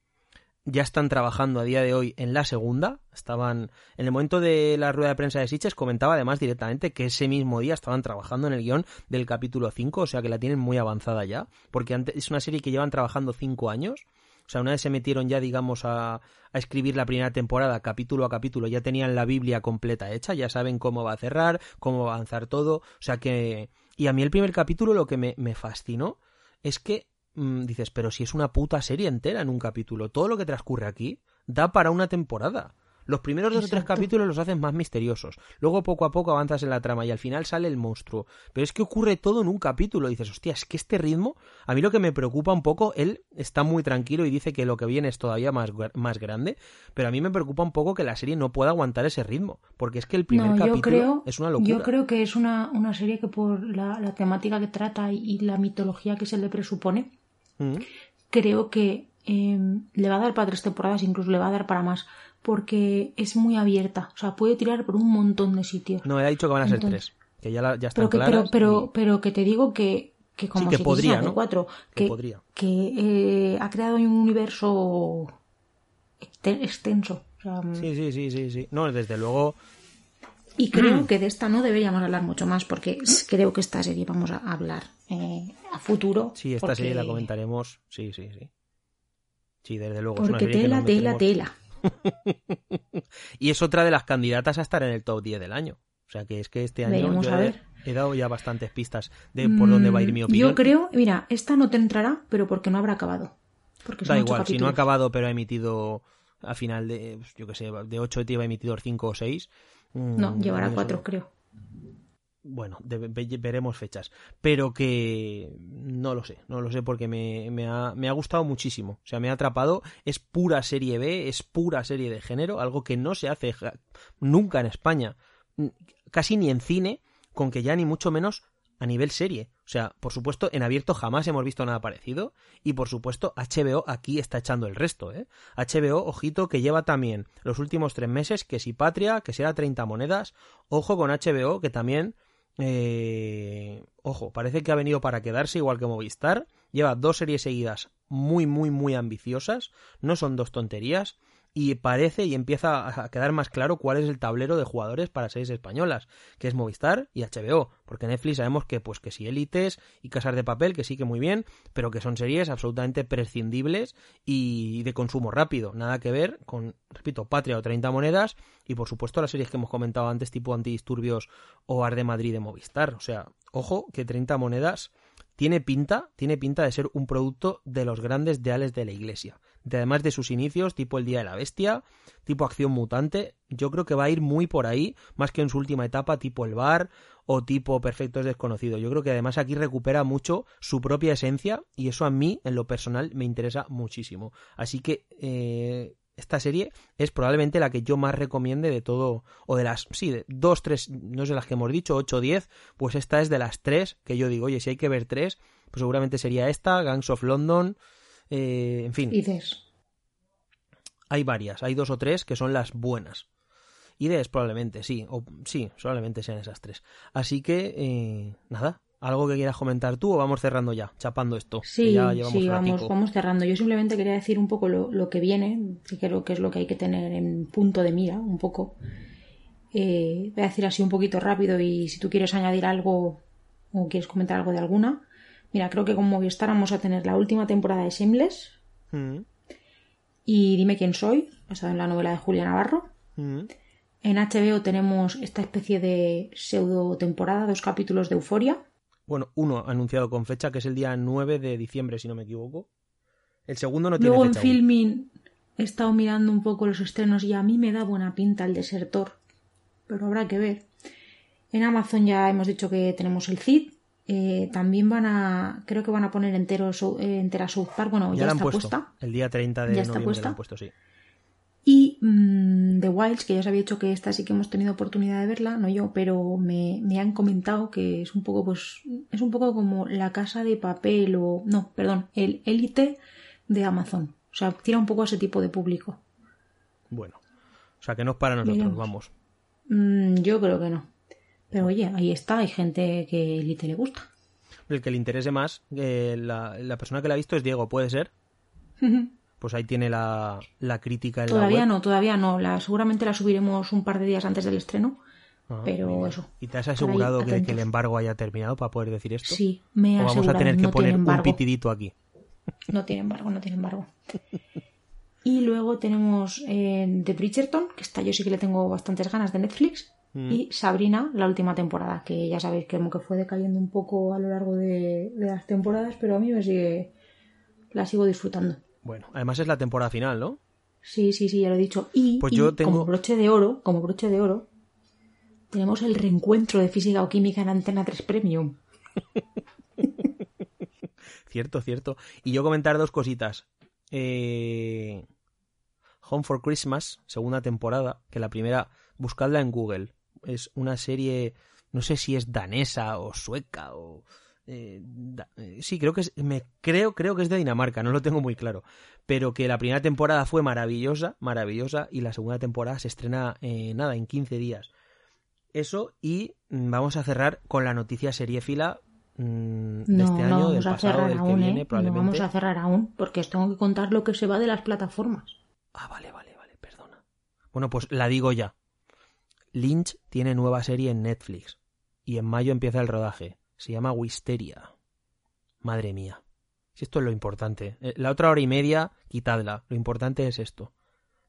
Speaker 2: ya están trabajando a día de hoy en la segunda. Estaban. En el momento de la rueda de prensa de Siches comentaba además directamente que ese mismo día estaban trabajando en el guion del capítulo 5, o sea que la tienen muy avanzada ya. Porque antes, es una serie que llevan trabajando 5 años. O sea, una vez se metieron ya, digamos, a, a, escribir la primera temporada, capítulo a capítulo, ya tenían la Biblia completa hecha, ya saben cómo va a cerrar, cómo va a avanzar todo. O sea que. Y a mí el primer capítulo lo que me, me fascinó es que Mm, dices, pero si es una puta serie entera en un capítulo, todo lo que transcurre aquí da para una temporada. Los primeros dos o tres capítulos los hacen más misteriosos. Luego poco a poco avanzas en la trama y al final sale el monstruo. Pero es que ocurre todo en un capítulo. dices, hostia, es que este ritmo, a mí lo que me preocupa un poco, él está muy tranquilo y dice que lo que viene es todavía más, más grande. Pero a mí me preocupa un poco que la serie no pueda aguantar ese ritmo. Porque es que el primer capítulo es una locura.
Speaker 1: Yo creo que es una, una serie que por la, temática que trata y la mitología que se le presupone, Mm. creo que em, le va a dar para tres temporadas, incluso le va a dar para más, porque es muy abierta, o sea, puede tirar por un montón de sitios.
Speaker 2: No, he dicho que van a ser tres, que ya, ya están
Speaker 1: pero que,
Speaker 2: claras
Speaker 1: pero, pero, que te digo que, que como
Speaker 2: que podría, ¿no?
Speaker 1: cuatro, que, que, eh, ha creado un universo extenso.
Speaker 2: Mm. sí, sí, sí, sí, sí. No, desde luego.
Speaker 1: Y creo que de esta no deberíamos hablar mucho más porque creo que esta serie vamos a hablar eh, a futuro.
Speaker 2: Sí, esta serie la comentaremos. Sí, sí, sí. Sí, desde luego.
Speaker 1: Porque
Speaker 2: es una
Speaker 1: tela, tela, tela. (laughs)
Speaker 2: y es otra de las candidatas a estar en el top 10 del año. O sea que es que este año yo he, dado ya bastantes pistas de por dónde va a ir mi mm, opinión.
Speaker 1: Yo creo, mira, esta no te entrará, pero porque no habrá acabado. Porque
Speaker 2: da igual, si no ha acabado pero ha emitido a final de, yo que sé, de 8 te iba emitido 5 o 6.
Speaker 1: No, mm, llevará 4 creo.
Speaker 2: Bueno, veremos fechas, pero que no lo sé, no lo sé porque me, me, ha, me, ha, gustado muchísimo, o sea, me ha atrapado, es pura serie B, es pura serie de género, algo que no se hace nunca en España, casi ni en cine, con que ya ni mucho menos a nivel serie. O sea, por supuesto, en abierto jamás hemos visto nada parecido. Y por supuesto, HBO aquí está echando el resto, ¿eh? HBO, ojito, que lleva también los últimos tres meses, que si Patria, que será 30 monedas. Ojo con HBO, que también eh, ojo, parece que ha venido para quedarse igual que Movistar. Lleva dos series seguidas muy, muy, muy ambiciosas. No son dos tonterías y parece y empieza a quedar más claro cuál es el tablero de jugadores para series españolas, que es Movistar y HBO, porque Netflix sabemos que pues que sí élites y casas de papel, que sí que muy bien, pero que son series absolutamente prescindibles y de consumo rápido, nada que ver con, repito, Patria o 30 monedas y por supuesto las series que hemos comentado antes tipo Antidisturbios o Arde Madrid de Movistar, o sea, ojo que 30 monedas tiene pinta, tiene pinta de ser un producto de los grandes deales de la iglesia. De, además de sus inicios, tipo el Día de la Bestia, tipo Acción Mutante, yo creo que va a ir muy por ahí, más que en su última etapa, tipo El Bar o tipo Perfectos Desconocidos. Yo creo que además aquí recupera mucho su propia esencia y eso a mí, en lo personal, me interesa muchísimo. Así que eh, esta serie es probablemente la que yo más recomiende de todo, o de las, sí, de dos, tres, no sé las que hemos dicho, ocho, diez, pues esta es de las tres que yo digo, oye, si hay que ver tres, pues seguramente sería esta, Gangs of London, eh, en fin. Hay varias, hay dos o tres que son las buenas. Ideas probablemente, sí, o sí, probablemente sean esas tres. Así que, eh, nada, ¿Algo que quieras comentar tú o vamos cerrando ya, chapando esto?
Speaker 1: Sí, sí vamos, vamos cerrando. Yo simplemente quería decir un poco lo, que viene, que creo que es lo que hay que tener en punto de mira, un poco. Eh, voy a decir así un poquito rápido y si tú quieres añadir algo o quieres comentar algo de alguna. Mira, creo que con Movistar vamos a tener la última temporada de Shameless. Mm. Y Dime quién soy, basado en la novela de Julia Navarro. Mm. En HBO tenemos esta especie de pseudo temporada, dos capítulos de Euforia
Speaker 2: bueno, uno anunciado con fecha, que es el día 9 de diciembre, si no me equivoco. El segundo no tiene
Speaker 1: Luego
Speaker 2: fecha.
Speaker 1: en filming, he estado mirando un poco los estrenos y a mí me da buena pinta el desertor, pero habrá que ver. En Amazon ya hemos dicho que tenemos el Cid. Eh, también van a, creo que van a poner entero, eh, entera South Park. Bueno, ya, está puesta.
Speaker 2: El día 30 de
Speaker 1: ya
Speaker 2: noviembre
Speaker 1: puesta.
Speaker 2: la han puesto, sí.
Speaker 1: Y mm, The Wilds, que ya os había dicho que esta sí que hemos tenido oportunidad de verla, no yo, pero me, me, han comentado que es un poco, pues, es un poco como la casa de papel o, no, perdón, el élite de Amazon. O sea, tira un poco a ese tipo de público.
Speaker 2: Bueno, o sea, que no es para nosotros, vamos.
Speaker 1: Mm, yo creo que no. Pero oye, ahí está, hay gente que élite le gusta.
Speaker 2: El que le interese más, eh, la, la persona que la ha visto es Diego, ¿puede ser? pues ahí tiene la, la crítica. En
Speaker 1: todavía
Speaker 2: la web.
Speaker 1: no, todavía no. La, seguramente la subiremos un par de días antes del estreno.
Speaker 2: Ah,
Speaker 1: pero eso.
Speaker 2: ¿Y te has asegurado de que el embargo haya terminado para poder decir esto?
Speaker 1: Sí, me he
Speaker 2: ¿O vamos a tener que
Speaker 1: no
Speaker 2: poner un pitidito aquí?
Speaker 1: No tiene embargo, no tiene embargo. Y luego tenemos eh, The Bridgerton, que está yo sí que le tengo bastantes ganas de Netflix.
Speaker 2: Mm.
Speaker 1: Y Sabrina, la última temporada, que ya sabéis que como que fue decayendo un poco a lo largo de, de las temporadas, pero a mí me sigue. La sigo disfrutando.
Speaker 2: Bueno, además es la temporada final, ¿no?
Speaker 1: Sí, sí, sí, ya lo he dicho. Y,
Speaker 2: Pues
Speaker 1: y
Speaker 2: yo tengo-
Speaker 1: como broche de oro, como broche de oro, tenemos el reencuentro de física o química en Antena 3 Premium. (laughs)
Speaker 2: Cierto, cierto. Y yo comentar dos cositas. Eh... Home for Christmas, segunda temporada, que la primera, buscadla en Google. Es una serie, no sé si es danesa o sueca o... eh, da- eh, sí, creo que es, me creo, creo que es de Dinamarca, no lo tengo muy claro. Pero que la primera temporada fue maravillosa, maravillosa, y la segunda temporada se estrena, eh, nada, en 15 días. Eso, y vamos a cerrar con la noticia seriéfila mm, de
Speaker 1: No,
Speaker 2: este
Speaker 1: no
Speaker 2: año,
Speaker 1: vamos
Speaker 2: del
Speaker 1: a
Speaker 2: pasado,
Speaker 1: cerrar
Speaker 2: del que
Speaker 1: aún,
Speaker 2: viene,
Speaker 1: ¿eh? No
Speaker 2: probablemente.
Speaker 1: vamos a cerrar aún, porque os tengo que contar lo que se va de las plataformas.
Speaker 2: Ah, vale, vale, vale, perdona. Bueno, pues la digo ya. Lynch tiene nueva serie en Netflix. Y en mayo empieza el rodaje. Se llama Wisteria. Madre mía. Si esto es lo importante. Eh, La otra hora y media, quitadla. Lo importante es esto.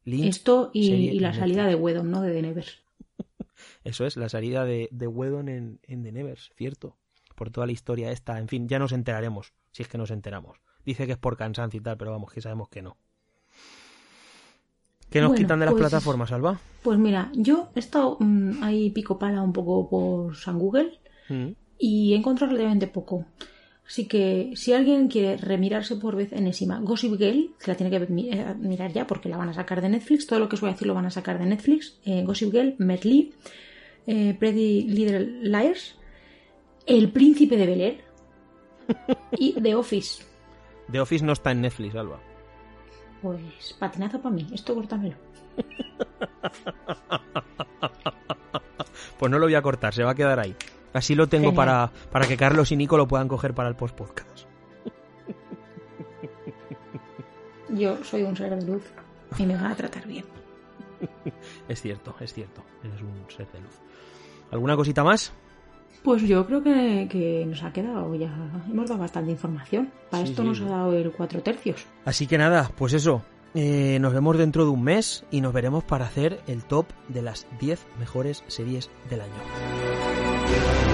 Speaker 2: Lynch,
Speaker 1: Esto y, la salida de. Wedon, ¿no? De The Nevers. (laughs)
Speaker 2: Eso es, la salida de, de Whedon en, en The Nevers, cierto. Por toda la historia esta. En fin, ya nos enteraremos, si es que nos enteramos. Dice que es por cansancio y tal, pero vamos, que sabemos que no. ¿Qué nos
Speaker 1: Bueno,
Speaker 2: quitan de las
Speaker 1: pues-
Speaker 2: plataformas, Alba?
Speaker 1: Pues mira, yo he estado mm, ahí pico pala un poco por San Google
Speaker 2: Mm.
Speaker 1: y he encontrado relativamente poco. Así que si alguien quiere remirarse por vez enésima Gossip Girl, se la tiene que eh, mirar ya porque la van a sacar de Netflix. Todo lo que os voy a decir lo van a sacar de Netflix. Eh, Gossip Girl, Merlí, eh, Pretty Little Liars, El Príncipe de Bel Air (laughs) y The Office.
Speaker 2: The Office no está en Netflix, Alba.
Speaker 1: Pues patinazo para mí, esto córtamelo. (laughs)
Speaker 2: Pues no lo voy a cortar, se va a quedar ahí. Así lo tengo para, para que Carlos y Nico lo puedan coger para el post-podcast. (laughs)
Speaker 1: Yo soy un ser de luz y me van a tratar bien. (laughs)
Speaker 2: Es cierto, es cierto. Eres un ser de luz. ¿Alguna cosita más?
Speaker 1: Pues yo creo que, que nos ha quedado ya. Hemos dado bastante información. Para
Speaker 2: Sí,
Speaker 1: esto
Speaker 2: sí,
Speaker 1: nos ha dado el cuatro tercios.
Speaker 2: Así que nada, pues eso. eh, nos vemos dentro de un mes y nos veremos para hacer el top de las 10 mejores series del año.